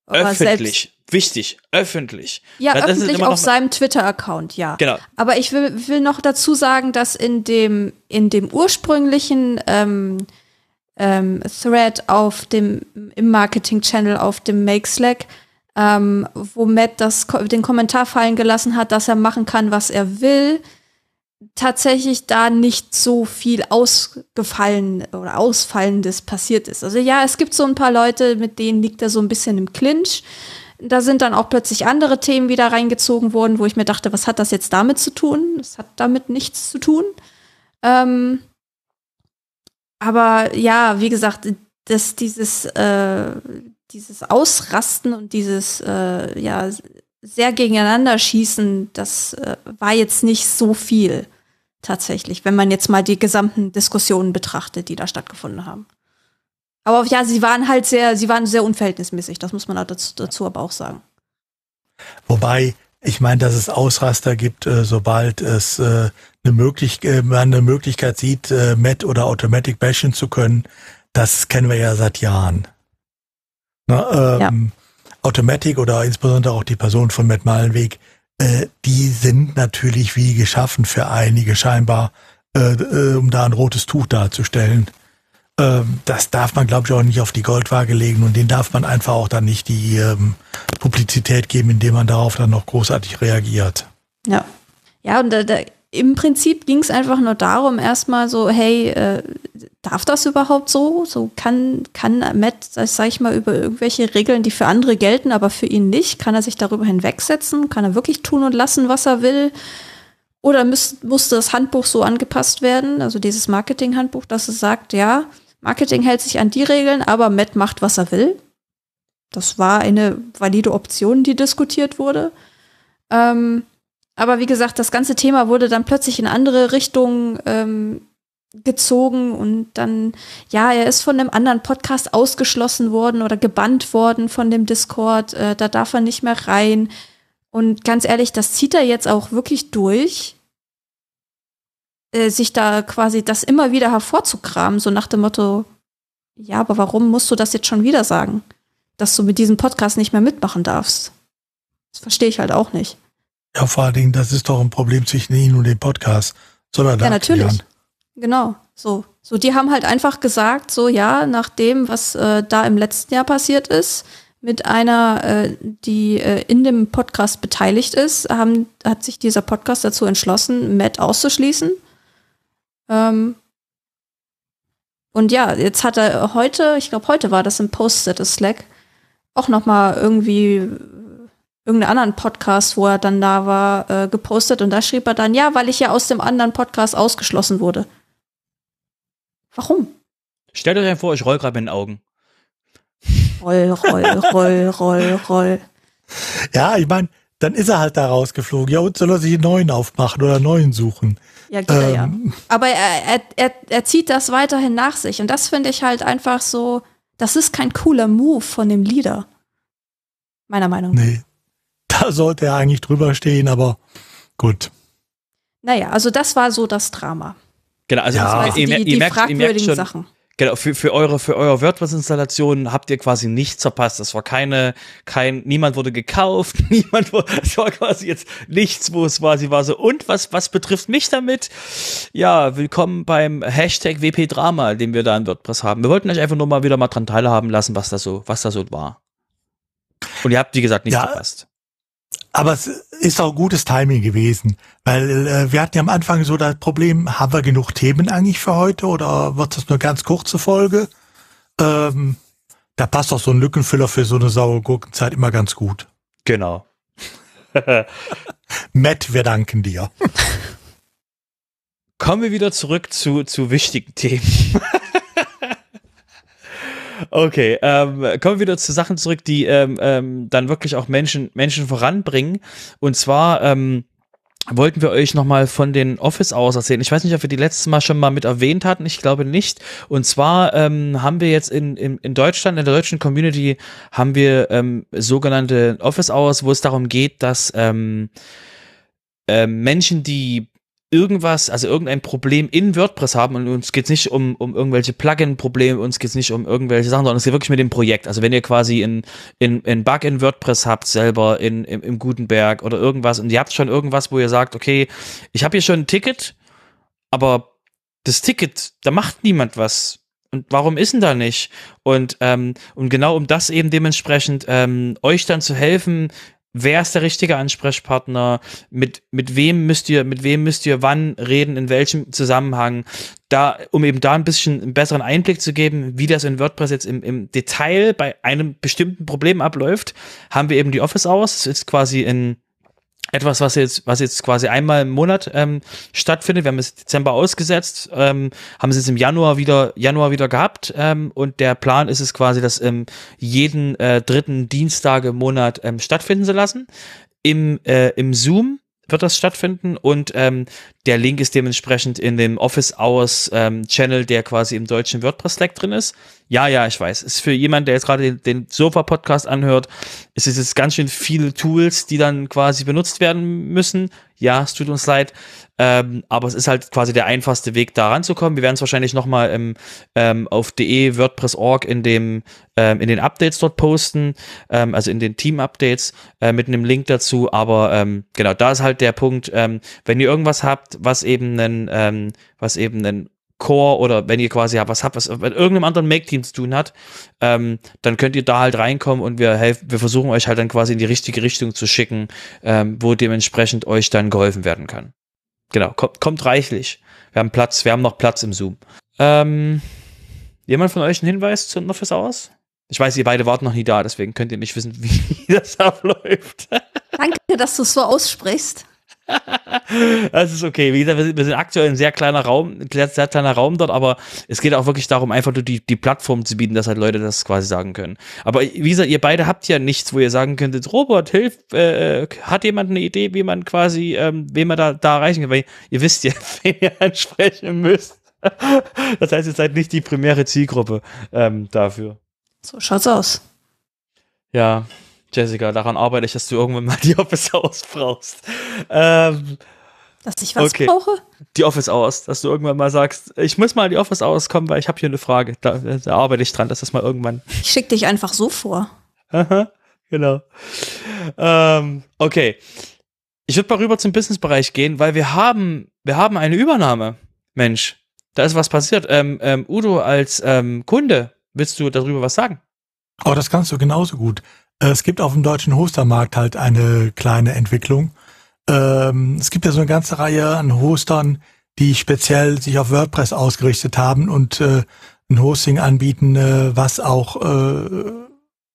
A: Aber öffentlich. Wichtig, öffentlich.
C: Ja, das öffentlich auf seinem Twitter-Account, ja.
A: Genau.
C: Aber ich will, will noch dazu sagen, dass in dem, in dem ursprünglichen ähm, ähm, Thread auf dem, im Marketing-Channel auf dem Make Slack, ähm, wo Matt das, den Kommentar fallen gelassen hat, dass er machen kann, was er will, tatsächlich da nicht so viel ausgefallen oder Ausfallendes passiert ist. Also ja, es gibt so ein paar Leute, mit denen liegt er so ein bisschen im Clinch. Da sind dann auch plötzlich andere Themen wieder reingezogen worden, wo ich mir dachte, was hat das jetzt damit zu tun? Das hat damit nichts zu tun. Ähm, aber ja, wie gesagt, dass dieses, äh, dieses Ausrasten und dieses äh, ja, sehr gegeneinander schießen, das äh, war jetzt nicht so viel tatsächlich, wenn man jetzt mal die gesamten Diskussionen betrachtet, die da stattgefunden haben. Aber ja, sie waren halt sehr, sie waren sehr unverhältnismäßig, das muss man dazu, dazu aber auch sagen.
B: Wobei, ich meine, dass es Ausraster gibt, äh, sobald es äh, eine, Möglich äh, man eine Möglichkeit sieht, Met oder Automatic bashen zu können, das kennen wir ja seit Jahren. Na, ähm, ja. Automatic oder insbesondere auch die Person von Matt Malenweg, äh, die sind natürlich wie geschaffen für einige scheinbar, äh, um da ein rotes Tuch darzustellen. Ähm, das darf man, glaube ich, auch nicht auf die Goldwaage legen und den darf man einfach auch dann nicht die ähm, Publizität geben, indem man darauf dann noch großartig reagiert.
C: Ja. Ja, und da, da, im Prinzip ging es einfach nur darum, erstmal so, hey, äh, darf das überhaupt so? So kann, kann Matt, sag ich mal, über irgendwelche Regeln, die für andere gelten, aber für ihn nicht, kann er sich darüber hinwegsetzen? Kann er wirklich tun und lassen, was er will? Oder muss, musste das Handbuch so angepasst werden, also dieses Marketing-Handbuch, dass es sagt, ja, Marketing hält sich an die Regeln, aber Matt macht, was er will. Das war eine valide Option, die diskutiert wurde. Ähm, aber wie gesagt, das ganze Thema wurde dann plötzlich in andere Richtungen ähm, gezogen und dann, ja, er ist von einem anderen Podcast ausgeschlossen worden oder gebannt worden von dem Discord. Äh, da darf er nicht mehr rein. Und ganz ehrlich, das zieht er jetzt auch wirklich durch, äh, sich da quasi das immer wieder hervorzukramen, so nach dem Motto, ja, aber warum musst du das jetzt schon wieder sagen? Dass du mit diesem Podcast nicht mehr mitmachen darfst. Das verstehe ich halt auch nicht.
B: Ja, vor allen Dingen, das ist doch ein Problem zwischen Ihnen und dem Podcast. Soll er da
C: ja, natürlich. Erklären? Genau, so. So, die haben halt einfach gesagt, so ja, nach dem, was äh, da im letzten Jahr passiert ist, mit einer, äh, die äh, in dem Podcast beteiligt ist, haben, hat sich dieser Podcast dazu entschlossen, Matt auszuschließen. Ähm, und ja, jetzt hat er heute, ich glaube heute war das im Post-Status Slack, auch noch mal irgendwie irgendeinen anderen Podcast, wo er dann da war, äh, gepostet und da schrieb er dann, ja, weil ich ja aus dem anderen Podcast ausgeschlossen wurde. Warum?
A: Stellt euch vor, ich roll gerade mit den Augen.
C: Roll, roll, roll, roll, roll.
B: Ja, ich meine, dann ist er halt da rausgeflogen. Ja, und soll er sich einen neuen aufmachen oder einen neuen suchen?
C: Ja, geht ähm, er ja. Ähm. Aber er, er, er, er zieht das weiterhin nach sich. Und das finde ich halt einfach so, das ist kein cooler Move von dem Leader. Meiner Meinung
B: nach. Nee. Da sollte er eigentlich drüber stehen, aber gut.
C: Naja, also das war so das Drama.
A: Genau, also
C: ja.
A: ihr, ihr, die, ihr, merkt, ihr merkt schon, Sachen. Genau, für, für eure, für eure WordPress-Installation habt ihr quasi nichts verpasst. Das war keine, kein, niemand wurde gekauft, niemand wurde, es war quasi jetzt nichts, wo es quasi war so, und was, was betrifft mich damit? Ja, willkommen beim Hashtag WP Drama, den wir da in WordPress haben. Wir wollten euch einfach nur mal wieder mal dran teilhaben lassen, was da so, was da so war. Und ihr habt, wie gesagt, nichts ja, verpasst.
B: Aber es ist auch gutes Timing gewesen, weil äh, wir hatten ja am Anfang so das Problem, haben wir genug Themen eigentlich für heute oder wird das nur ganz kurze Folge? Ähm, da passt auch so ein Lückenfüller für so eine saure Gurkenzeit immer ganz gut.
A: Genau.
B: Matt, wir danken dir.
A: Kommen wir wieder zurück zu, zu wichtigen Themen. Okay, ähm, kommen wir wieder zu Sachen zurück, die ähm, ähm, dann wirklich auch Menschen, Menschen voranbringen. Und zwar ähm, wollten wir euch nochmal von den Office aus erzählen. Ich weiß nicht, ob wir die letztes Mal schon mal mit erwähnt hatten. Ich glaube nicht. Und zwar ähm, haben wir jetzt in, in, in Deutschland, in der deutschen Community, haben wir ähm, sogenannte Office Hours, wo es darum geht, dass ähm, äh, Menschen, die irgendwas, also irgendein Problem in WordPress haben und uns geht es nicht um, um irgendwelche Plugin-Probleme, uns geht es nicht um irgendwelche Sachen, sondern es geht wirklich mit dem Projekt. Also wenn ihr quasi in, in, in Bug in WordPress habt, selber in, im, im Gutenberg oder irgendwas und ihr habt schon irgendwas, wo ihr sagt, okay, ich habe hier schon ein Ticket, aber das Ticket, da macht niemand was. Und warum ist denn da nicht? Und, ähm, und genau um das eben dementsprechend ähm, euch dann zu helfen, wer ist der richtige Ansprechpartner, mit, mit wem müsst ihr, mit wem müsst ihr wann reden, in welchem Zusammenhang, da, um eben da ein bisschen einen besseren Einblick zu geben, wie das in WordPress jetzt im, im Detail bei einem bestimmten Problem abläuft, haben wir eben die Office das ist quasi in etwas, was jetzt, was jetzt quasi einmal im Monat ähm, stattfindet. Wir haben es Dezember ausgesetzt, ähm, haben es jetzt im Januar wieder, Januar wieder gehabt ähm, und der Plan ist es quasi, das ähm, jeden äh, dritten Dienstag im Monat ähm, stattfinden zu lassen. Im, äh, im Zoom wird das stattfinden und ähm, Der Link ist dementsprechend in dem Office Hours ähm, Channel, der quasi im deutschen WordPress Slack drin ist. Ja, ja, ich weiß. Ist für jemanden, der jetzt gerade den, den Sofa-Podcast anhört, ist es ganz schön viele Tools, die dann quasi benutzt werden müssen. Ja, es tut uns leid. Ähm, aber es ist halt quasi der einfachste Weg, da ranzukommen. Wir werden es wahrscheinlich nochmal ähm, ähm, auf de WordPress.org in ähm, in den Updates dort posten, ähm, also in den Team-Updates äh, mit einem Link dazu. Aber ähm, genau, da ist halt der Punkt, ähm, wenn ihr irgendwas habt, was eben einen, ähm, was eben einen Core oder wenn ihr quasi was habt, was mit irgendeinem anderen Make-Team zu tun hat, ähm, dann könnt ihr da halt reinkommen und wir helfen, wir versuchen euch halt dann quasi in die richtige Richtung zu schicken, ähm, wo dementsprechend euch dann geholfen werden kann. Genau, kommt, kommt reichlich. Wir haben Platz, wir haben noch Platz im Zoom. Ähm, jemand von euch einen Hinweis zu Office Hours? Ich weiß, ihr beide wart noch nie da, deswegen könnt ihr nicht wissen, wie das abläuft.
C: Danke, dass du es so aussprichst.
A: das ist okay. Wie gesagt, wir sind, wir sind aktuell ein sehr kleiner Raum, ein sehr, sehr, kleiner Raum dort, aber es geht auch wirklich darum, einfach nur die, die Plattform zu bieten, dass halt Leute das quasi sagen können. Aber wie gesagt, ihr beide habt ja nichts, wo ihr sagen könntet, Robert, hilf, äh, hat jemand eine Idee, wie man quasi, ähm, wen man da, da erreichen kann? Weil ihr wisst ja, wen ihr ansprechen müsst. das heißt, ihr seid nicht die primäre Zielgruppe ähm, dafür.
C: So schaut's aus.
A: Ja, Jessica, daran arbeite ich, dass du irgendwann mal die Office Hours brauchst. Ähm,
C: dass ich was okay. brauche?
A: Die Office Hours, dass du irgendwann mal sagst, ich muss mal in die Office Hours kommen, weil ich habe hier eine Frage. Da, da, arbeite ich dran, dass das mal irgendwann.
C: Ich schicke dich einfach so vor.
A: Aha, genau. Ähm, okay. Ich würde mal rüber zum Businessbereich gehen, weil wir haben, wir haben eine Übernahme. Mensch, da ist was passiert. Ähm, ähm, Udo, als ähm, Kunde, willst du darüber was sagen?
B: Oh, das kannst du genauso gut. Es gibt auf dem deutschen Hostermarkt halt eine kleine Entwicklung. Ähm, es gibt ja so eine ganze Reihe an Hostern, die speziell sich auf WordPress ausgerichtet haben und äh, ein Hosting anbieten, äh, was auch äh,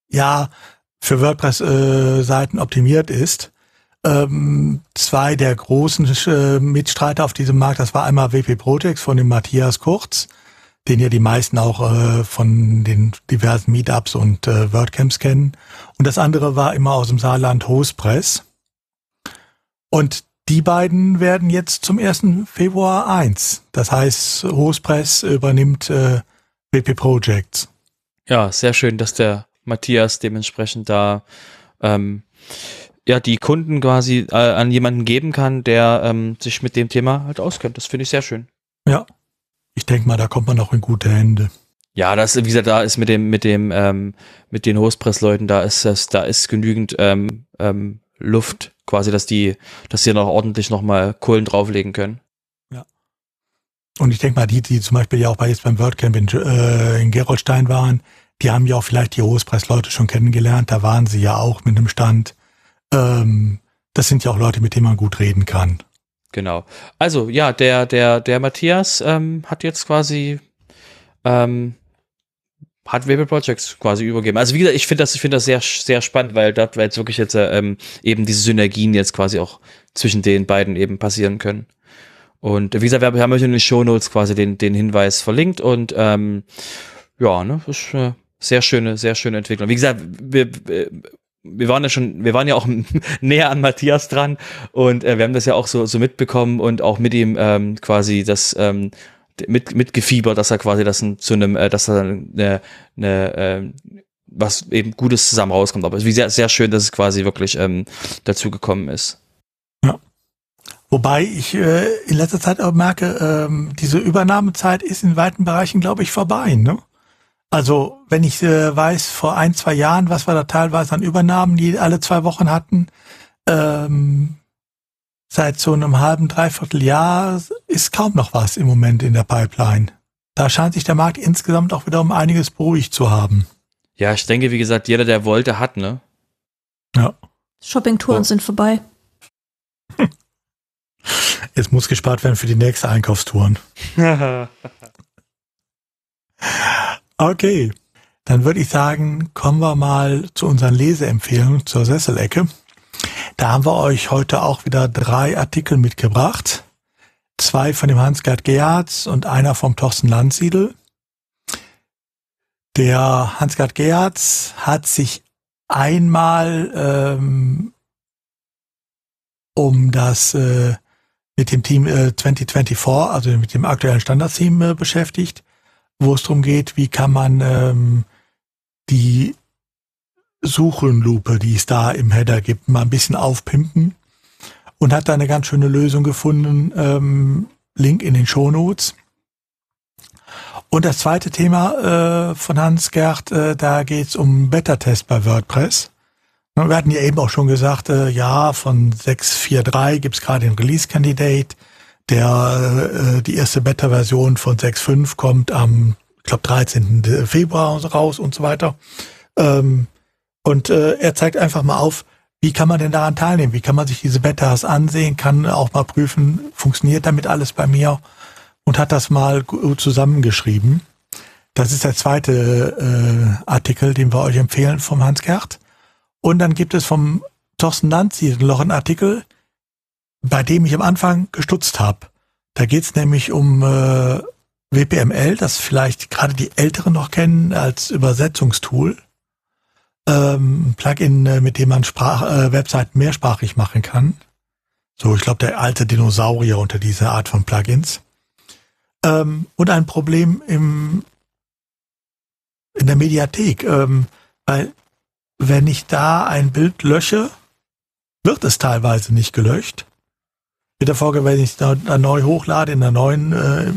B: ja für WordPress-Seiten optimiert ist. Ähm, zwei der großen äh, Mitstreiter auf diesem Markt, das war einmal WP Projects von dem Matthias Kurz, den ja die meisten auch äh, von den diversen Meetups und äh, WordCamps kennen. Und das andere war immer aus dem Saarland Hostpress. Und die beiden werden jetzt zum 1. Februar 1. Das heißt, Hostpress übernimmt äh, WP Projects.
A: Ja, sehr schön, dass der Matthias dementsprechend da ähm, ja die Kunden quasi äh, an jemanden geben kann, der ähm, sich mit dem Thema halt auskennt. Das finde ich sehr schön.
B: Ja, ich denke mal, da kommt man auch in gute Hände.
A: Ja, das, wie gesagt, da ist mit dem, mit dem, ähm, mit den Hostpress-Leuten, da ist das, da ist genügend ähm, ähm, Luft, quasi, dass die, dass sie noch ordentlich nochmal Kohlen drauflegen können.
B: Ja. Und ich denke mal, die, die zum Beispiel ja auch bei jetzt beim WordCamp in, äh, in Gerolstein waren, die haben ja auch vielleicht die Hostpress-Leute schon kennengelernt, da waren sie ja auch mit einem Stand. Ähm, das sind ja auch Leute, mit denen man gut reden kann.
A: Genau. Also ja, der der der Matthias ähm, hat jetzt quasi ähm, hat Webel Projects quasi übergeben. Also wie gesagt, ich finde das, ich finde das sehr, sehr spannend, weil dort jetzt wirklich jetzt ähm, eben diese Synergien jetzt quasi auch zwischen den beiden eben passieren können. Und wie gesagt, wir haben euch in den Show Notes quasi den, den Hinweis verlinkt und ähm, ja, ne, ist eine sehr schöne, sehr schöne Entwicklung. Wie gesagt, wir, wir waren ja schon, wir waren ja auch näher an Matthias dran und äh, wir haben das ja auch so, so mitbekommen und auch mit ihm ähm, quasi das ähm, mit, mit gefiebert, dass er quasi das zu einem, äh, dass er eine, eine äh, was eben Gutes zusammen rauskommt. Aber es ist sehr, sehr schön, dass es quasi wirklich ähm, dazu gekommen ist.
B: Ja. Wobei ich äh, in letzter Zeit auch merke, ähm, diese Übernahmezeit ist in weiten Bereichen, glaube ich, vorbei. Ne? Also wenn ich äh, weiß, vor ein, zwei Jahren, was wir da teilweise an Übernahmen, die alle zwei Wochen hatten, ähm, seit so einem halben, dreiviertel Jahr ist kaum noch was im Moment in der Pipeline. Da scheint sich der Markt insgesamt auch wieder um einiges beruhigt zu haben.
A: Ja, ich denke, wie gesagt, jeder, der wollte, hat, ne?
B: Ja.
C: Shoppingtouren oh. sind vorbei.
B: Jetzt muss gespart werden für die nächste Einkaufstouren. Okay, dann würde ich sagen, kommen wir mal zu unseren Leseempfehlungen zur Sesselecke. Da haben wir euch heute auch wieder drei Artikel mitgebracht. Zwei von dem Hans-Gerd Gerhards und einer vom Thorsten Landsiedel. Der Hans-Gerd Gerhards hat sich einmal ähm, um das äh, mit dem Team äh, 2024, also mit dem aktuellen Standardteam äh, beschäftigt, wo es darum geht, wie kann man ähm, die Suchenlupe, die es da im Header gibt, mal ein bisschen aufpimpen und hat da eine ganz schöne Lösung gefunden. Ähm, Link in den Shownotes. Und das zweite Thema äh, von Hans Gerd, äh, da geht's um Beta-Test bei WordPress. Wir hatten ja eben auch schon gesagt, äh, ja, von 6.4.3 gibt's gerade den Release-Candidate. Der, äh, die erste Beta-Version von 6.5 kommt am, ich glaube, 13. Februar raus und so weiter. Ähm, und äh, er zeigt einfach mal auf, wie kann man denn daran teilnehmen? Wie kann man sich diese Betas ansehen? Kann auch mal prüfen, funktioniert damit alles bei mir? Und hat das mal zusammengeschrieben. Das ist der zweite äh, Artikel, den wir euch empfehlen vom Hans Gerd. Und dann gibt es vom Thorsten Danzi noch einen Artikel, bei dem ich am Anfang gestutzt habe. Da geht es nämlich um äh, WPML, das vielleicht gerade die Älteren noch kennen als Übersetzungstool. Ähm, Plugin, äh, mit dem man Sprach, äh, Webseiten mehrsprachig machen kann. So, ich glaube, der alte Dinosaurier unter dieser Art von Plugins. Ähm, und ein Problem im, in der Mediathek, ähm, weil wenn ich da ein Bild lösche, wird es teilweise nicht gelöscht. Mit der Folge, wenn ich da, da, neu hochlade in der neuen, äh,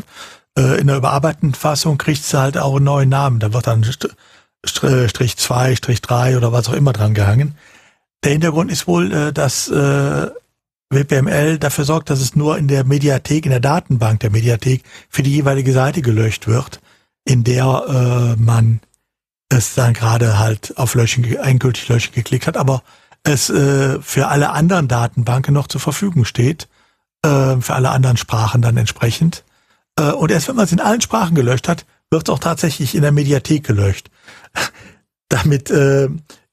B: äh, in der überarbeiteten Fassung, kriegt es halt auch einen neuen Namen. Da wird dann Strich 2, Strich 3 oder was auch immer dran gehangen. Der Hintergrund ist wohl, äh, dass äh, WPML dafür sorgt, dass es nur in der Mediathek, in der Datenbank der Mediathek für die jeweilige Seite gelöscht wird, in der äh, man es dann gerade halt auf Löschen, endgültig Löschen geklickt hat, aber es äh, für alle anderen Datenbanken noch zur Verfügung steht, äh, für alle anderen Sprachen dann entsprechend. Äh, und erst wenn man es in allen Sprachen gelöscht hat, wird es auch tatsächlich in der Mediathek gelöscht. Damit äh,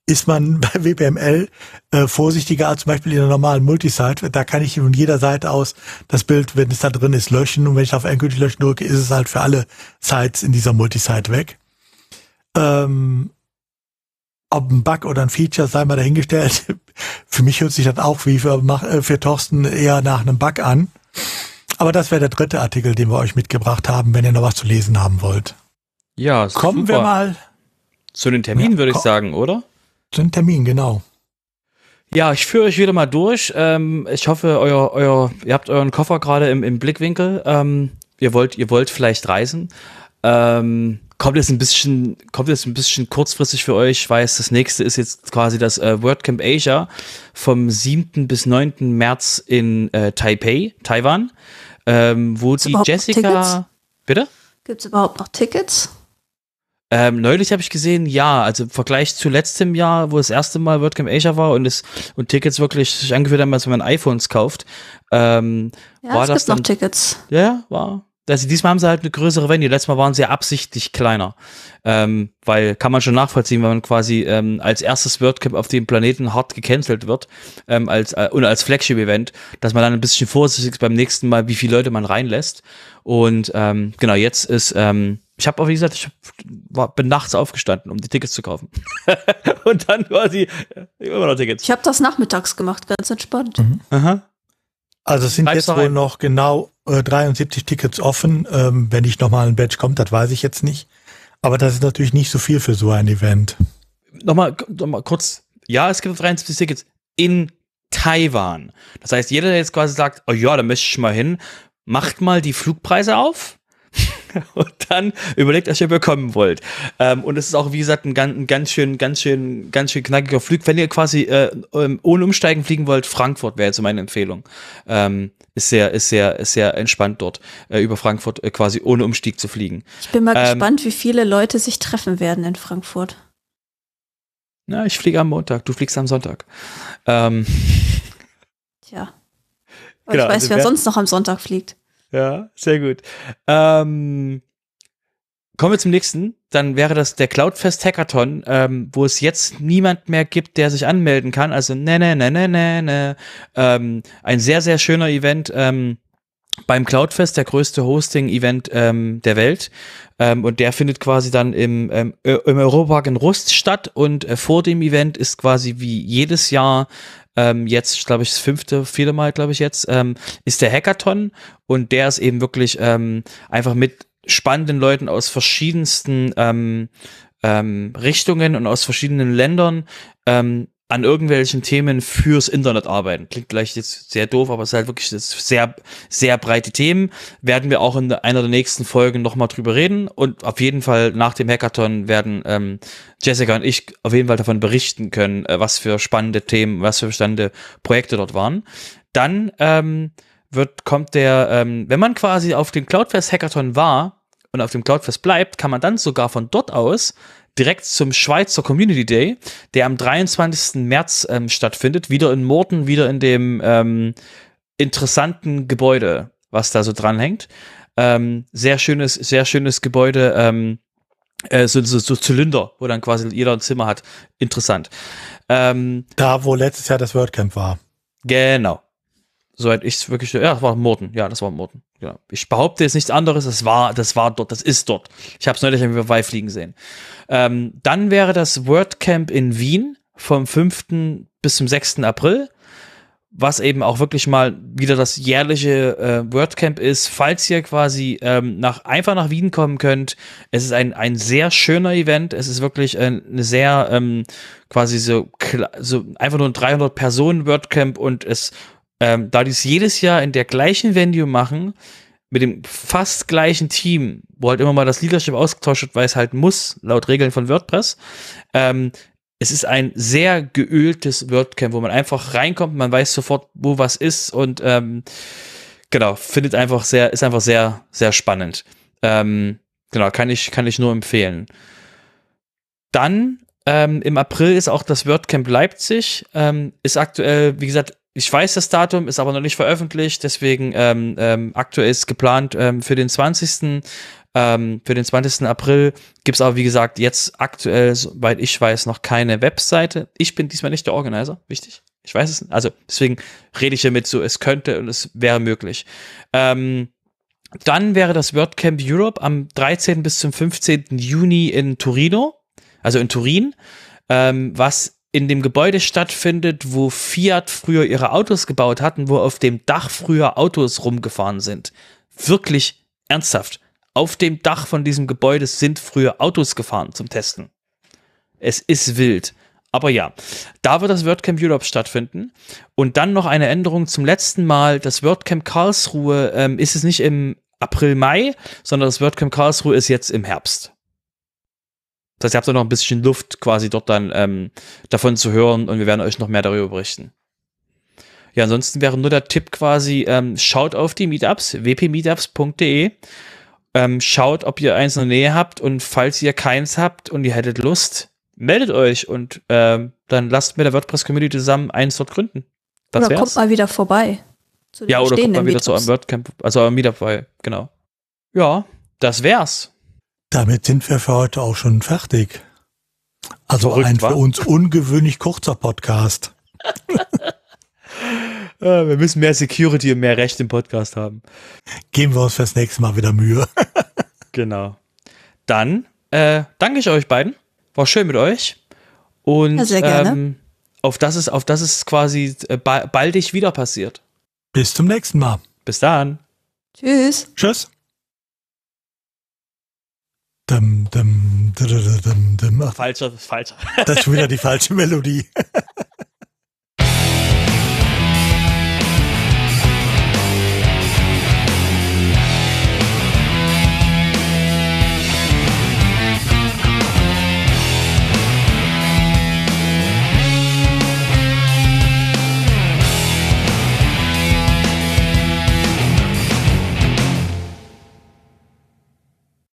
B: ist man bei WPML äh, vorsichtiger als zum Beispiel in der normalen Multisite. Da kann ich von jeder Seite aus das Bild, wenn es da drin ist, löschen. Und wenn ich auf endgültig löschen drücke, ist es halt für alle Sites in dieser Multisite weg. Ähm, ob ein Bug oder ein Feature, sei mal dahingestellt. für mich hört sich das auch wie für, äh, für Thorsten eher nach einem Bug an. Aber das wäre der dritte Artikel, den wir euch mitgebracht haben, wenn ihr noch was zu lesen haben wollt.
A: Ja,
B: kommen super. wir mal
A: zu den Terminen, ja, würde ich sagen, oder?
B: Zu den Terminen, genau.
A: Ja, ich führe euch wieder mal durch. Ähm, ich hoffe, euer, euer, ihr habt euren Koffer gerade im, im Blickwinkel. Ähm, ihr wollt, ihr wollt vielleicht reisen. Ähm, kommt jetzt ein bisschen, kommt jetzt ein bisschen kurzfristig für euch. Ich weiß, das nächste ist jetzt quasi das äh, WordCamp Asia vom 7. bis 9. März in äh, Taipei, Taiwan, ähm, wo Gibt's die Jessica. Bitte?
C: Gibt es überhaupt noch Tickets?
A: Ähm, neulich habe ich gesehen, ja, also im Vergleich zu letztem Jahr, wo das erste Mal WordCamp Asia war und es und Tickets wirklich sich angefühlt haben, als wenn man iPhones kauft. Ähm,
C: ja,
A: war
C: es
A: das
C: gibt dann, noch Tickets.
A: Ja, war, also diesmal haben sie halt eine größere Venue. Letztes Mal waren sie ja absichtlich kleiner. Ähm, weil kann man schon nachvollziehen, wenn man quasi ähm, als erstes WordCamp auf dem Planeten hart gecancelt wird, ähm, als, äh, und als Flagship-Event, dass man dann ein bisschen vorsichtig ist beim nächsten Mal, wie viele Leute man reinlässt. Und ähm, genau, jetzt ist, ähm, ich habe auch, wie gesagt, ich war, bin nachts aufgestanden, um die Tickets zu kaufen. und dann quasi äh, immer noch Tickets.
C: Ich habe das nachmittags gemacht, ganz entspannt.
B: Mhm. Aha. Also es sind Bleibst jetzt wohl noch genau äh, 73 Tickets offen. Ähm, wenn nicht nochmal ein Badge kommt, das weiß ich jetzt nicht. Aber das ist natürlich nicht so viel für so ein Event.
A: Nochmal, nochmal kurz. Ja, es gibt 73 Tickets in Taiwan. Das heißt, jeder, der jetzt quasi sagt, oh ja, da möchte ich mal hin, macht mal die Flugpreise auf und dann überlegt, was ihr bekommen wollt. Ähm, und es ist auch, wie gesagt, ein ganz, ein ganz schön, ganz schön, ganz schön knackiger Flug. Wenn ihr quasi äh, ähm, ohne Umsteigen fliegen wollt, Frankfurt wäre jetzt meine Empfehlung. Ähm, ist sehr, ist sehr, ist sehr entspannt dort, äh, über Frankfurt äh, quasi ohne Umstieg zu fliegen.
C: Ich bin mal ähm, gespannt, wie viele Leute sich treffen werden in Frankfurt.
A: Na, ich fliege am Montag, du fliegst am Sonntag. Ähm.
C: Tja. Aber genau, ich weiß, also wer sonst noch am Sonntag fliegt.
A: Ja, sehr gut. Ähm, kommen wir zum nächsten. Dann wäre das der Cloudfest Hackathon, ähm, wo es jetzt niemand mehr gibt, der sich anmelden kann. Also ne, ne, ne, ne, ne, ne. Ähm, ein sehr, sehr schöner Event. Ähm, beim Cloudfest, der größte Hosting-Event ähm, der Welt. Ähm, und der findet quasi dann im, ähm, im Europapark in Rust statt. Und äh, vor dem Event ist quasi wie jedes Jahr ähm, jetzt, glaube ich, das fünfte, vierte Mal, glaube ich, jetzt, ähm, ist der Hackathon. Und der ist eben wirklich ähm, einfach mit spannenden Leuten aus verschiedensten ähm, ähm, Richtungen und aus verschiedenen Ländern ähm, an irgendwelchen Themen fürs Internet arbeiten. Klingt vielleicht jetzt sehr doof, aber es ist halt wirklich sehr, sehr breite Themen. Werden wir auch in einer der nächsten Folgen nochmal drüber reden. Und auf jeden Fall nach dem Hackathon werden ähm, Jessica und ich auf jeden Fall davon berichten können, äh, was für spannende Themen, was für spannende Projekte dort waren. Dann ähm, wird, kommt der, ähm, wenn man quasi auf dem Cloudfest Hackathon war und auf dem Cloudfest bleibt, kann man dann sogar von dort aus direkt zum Schweizer Community Day, der am 23. März ähm, stattfindet, wieder in Morten, wieder in dem ähm, interessanten Gebäude, was da so dranhängt. Ähm, sehr schönes, sehr schönes Gebäude, ähm, äh, so, so, so Zylinder, wo dann quasi jeder ein Zimmer hat. Interessant.
B: Ähm, da, wo letztes Jahr das WordCamp war.
A: Genau. Soweit ich es wirklich, ja, das war Morten, ja, das war Morten. Ja. Ich behaupte jetzt nichts anderes, das war, das war dort, das ist dort. Ich habe es neulich am Hawaii fliegen sehen. Ähm, dann wäre das WordCamp in Wien vom 5. bis zum 6. April, was eben auch wirklich mal wieder das jährliche äh, WordCamp ist. Falls ihr quasi ähm, nach, einfach nach Wien kommen könnt, es ist ein, ein sehr schöner Event. Es ist wirklich äh, eine sehr ähm, quasi so, so einfach nur ein 300 Personen WordCamp und es ähm, da die es jedes Jahr in der gleichen Venue machen, mit dem fast gleichen Team, wo halt immer mal das Leadership ausgetauscht wird, weil es halt muss, laut Regeln von WordPress. Ähm, es ist ein sehr geöltes WordCamp, wo man einfach reinkommt, man weiß sofort, wo was ist und ähm, genau, findet einfach sehr, ist einfach sehr, sehr spannend. Ähm, genau, kann ich, kann ich nur empfehlen. Dann ähm, im April ist auch das WordCamp Leipzig, ähm, ist aktuell, wie gesagt, ich weiß das Datum, ist aber noch nicht veröffentlicht, deswegen ähm, ähm, aktuell ist geplant ähm, für den 20. Ähm, für den 20. April gibt's aber, wie gesagt, jetzt aktuell, soweit ich weiß, noch keine Webseite. Ich bin diesmal nicht der Organizer, wichtig. Ich weiß es nicht. Also deswegen rede ich damit so, es könnte und es wäre möglich. Ähm, dann wäre das WordCamp Europe am 13. bis zum 15. Juni in Torino, also in Turin, ähm, was in dem Gebäude stattfindet, wo Fiat früher ihre Autos gebaut hatten, wo auf dem Dach früher Autos rumgefahren sind. Wirklich ernsthaft. Auf dem Dach von diesem Gebäude sind früher Autos gefahren zum Testen. Es ist wild. Aber ja, da wird das WordCamp Europe stattfinden. Und dann noch eine Änderung zum letzten Mal. Das WordCamp Karlsruhe ähm, ist es nicht im April, Mai, sondern das WordCamp Karlsruhe ist jetzt im Herbst. Das heißt, ihr habt noch ein bisschen Luft quasi dort dann ähm, davon zu hören und wir werden euch noch mehr darüber berichten. Ja, ansonsten wäre nur der Tipp quasi, ähm, schaut auf die Meetups, wpmeetups.de. Ähm, schaut, ob ihr eins in der Nähe habt und falls ihr keins habt und ihr hättet Lust, meldet euch und ähm, dann lasst mit der WordPress-Community zusammen eins dort gründen.
C: Das oder wär's. kommt mal wieder vorbei.
A: ja, oder kommt mal wieder zu eurem WordCamp, also eurem Meetup vorbei, genau. Ja, das wär's.
B: Damit sind wir für heute auch schon fertig. Also Verrückt, ein für wa? uns ungewöhnlich kurzer Podcast.
A: wir müssen mehr Security und mehr Recht im Podcast haben.
B: Geben wir uns fürs nächste Mal wieder Mühe.
A: genau. Dann äh, danke ich euch beiden. War schön mit euch. Und ja, sehr gerne. Ähm, auf das ist, auf das ist quasi äh, baldig wieder passiert.
B: Bis zum nächsten Mal.
A: Bis dann.
C: Tschüss.
B: Tschüss. Dum, dum, dum, dum, dum.
A: Falscher, falscher.
B: Das ist wieder die falsche Melodie.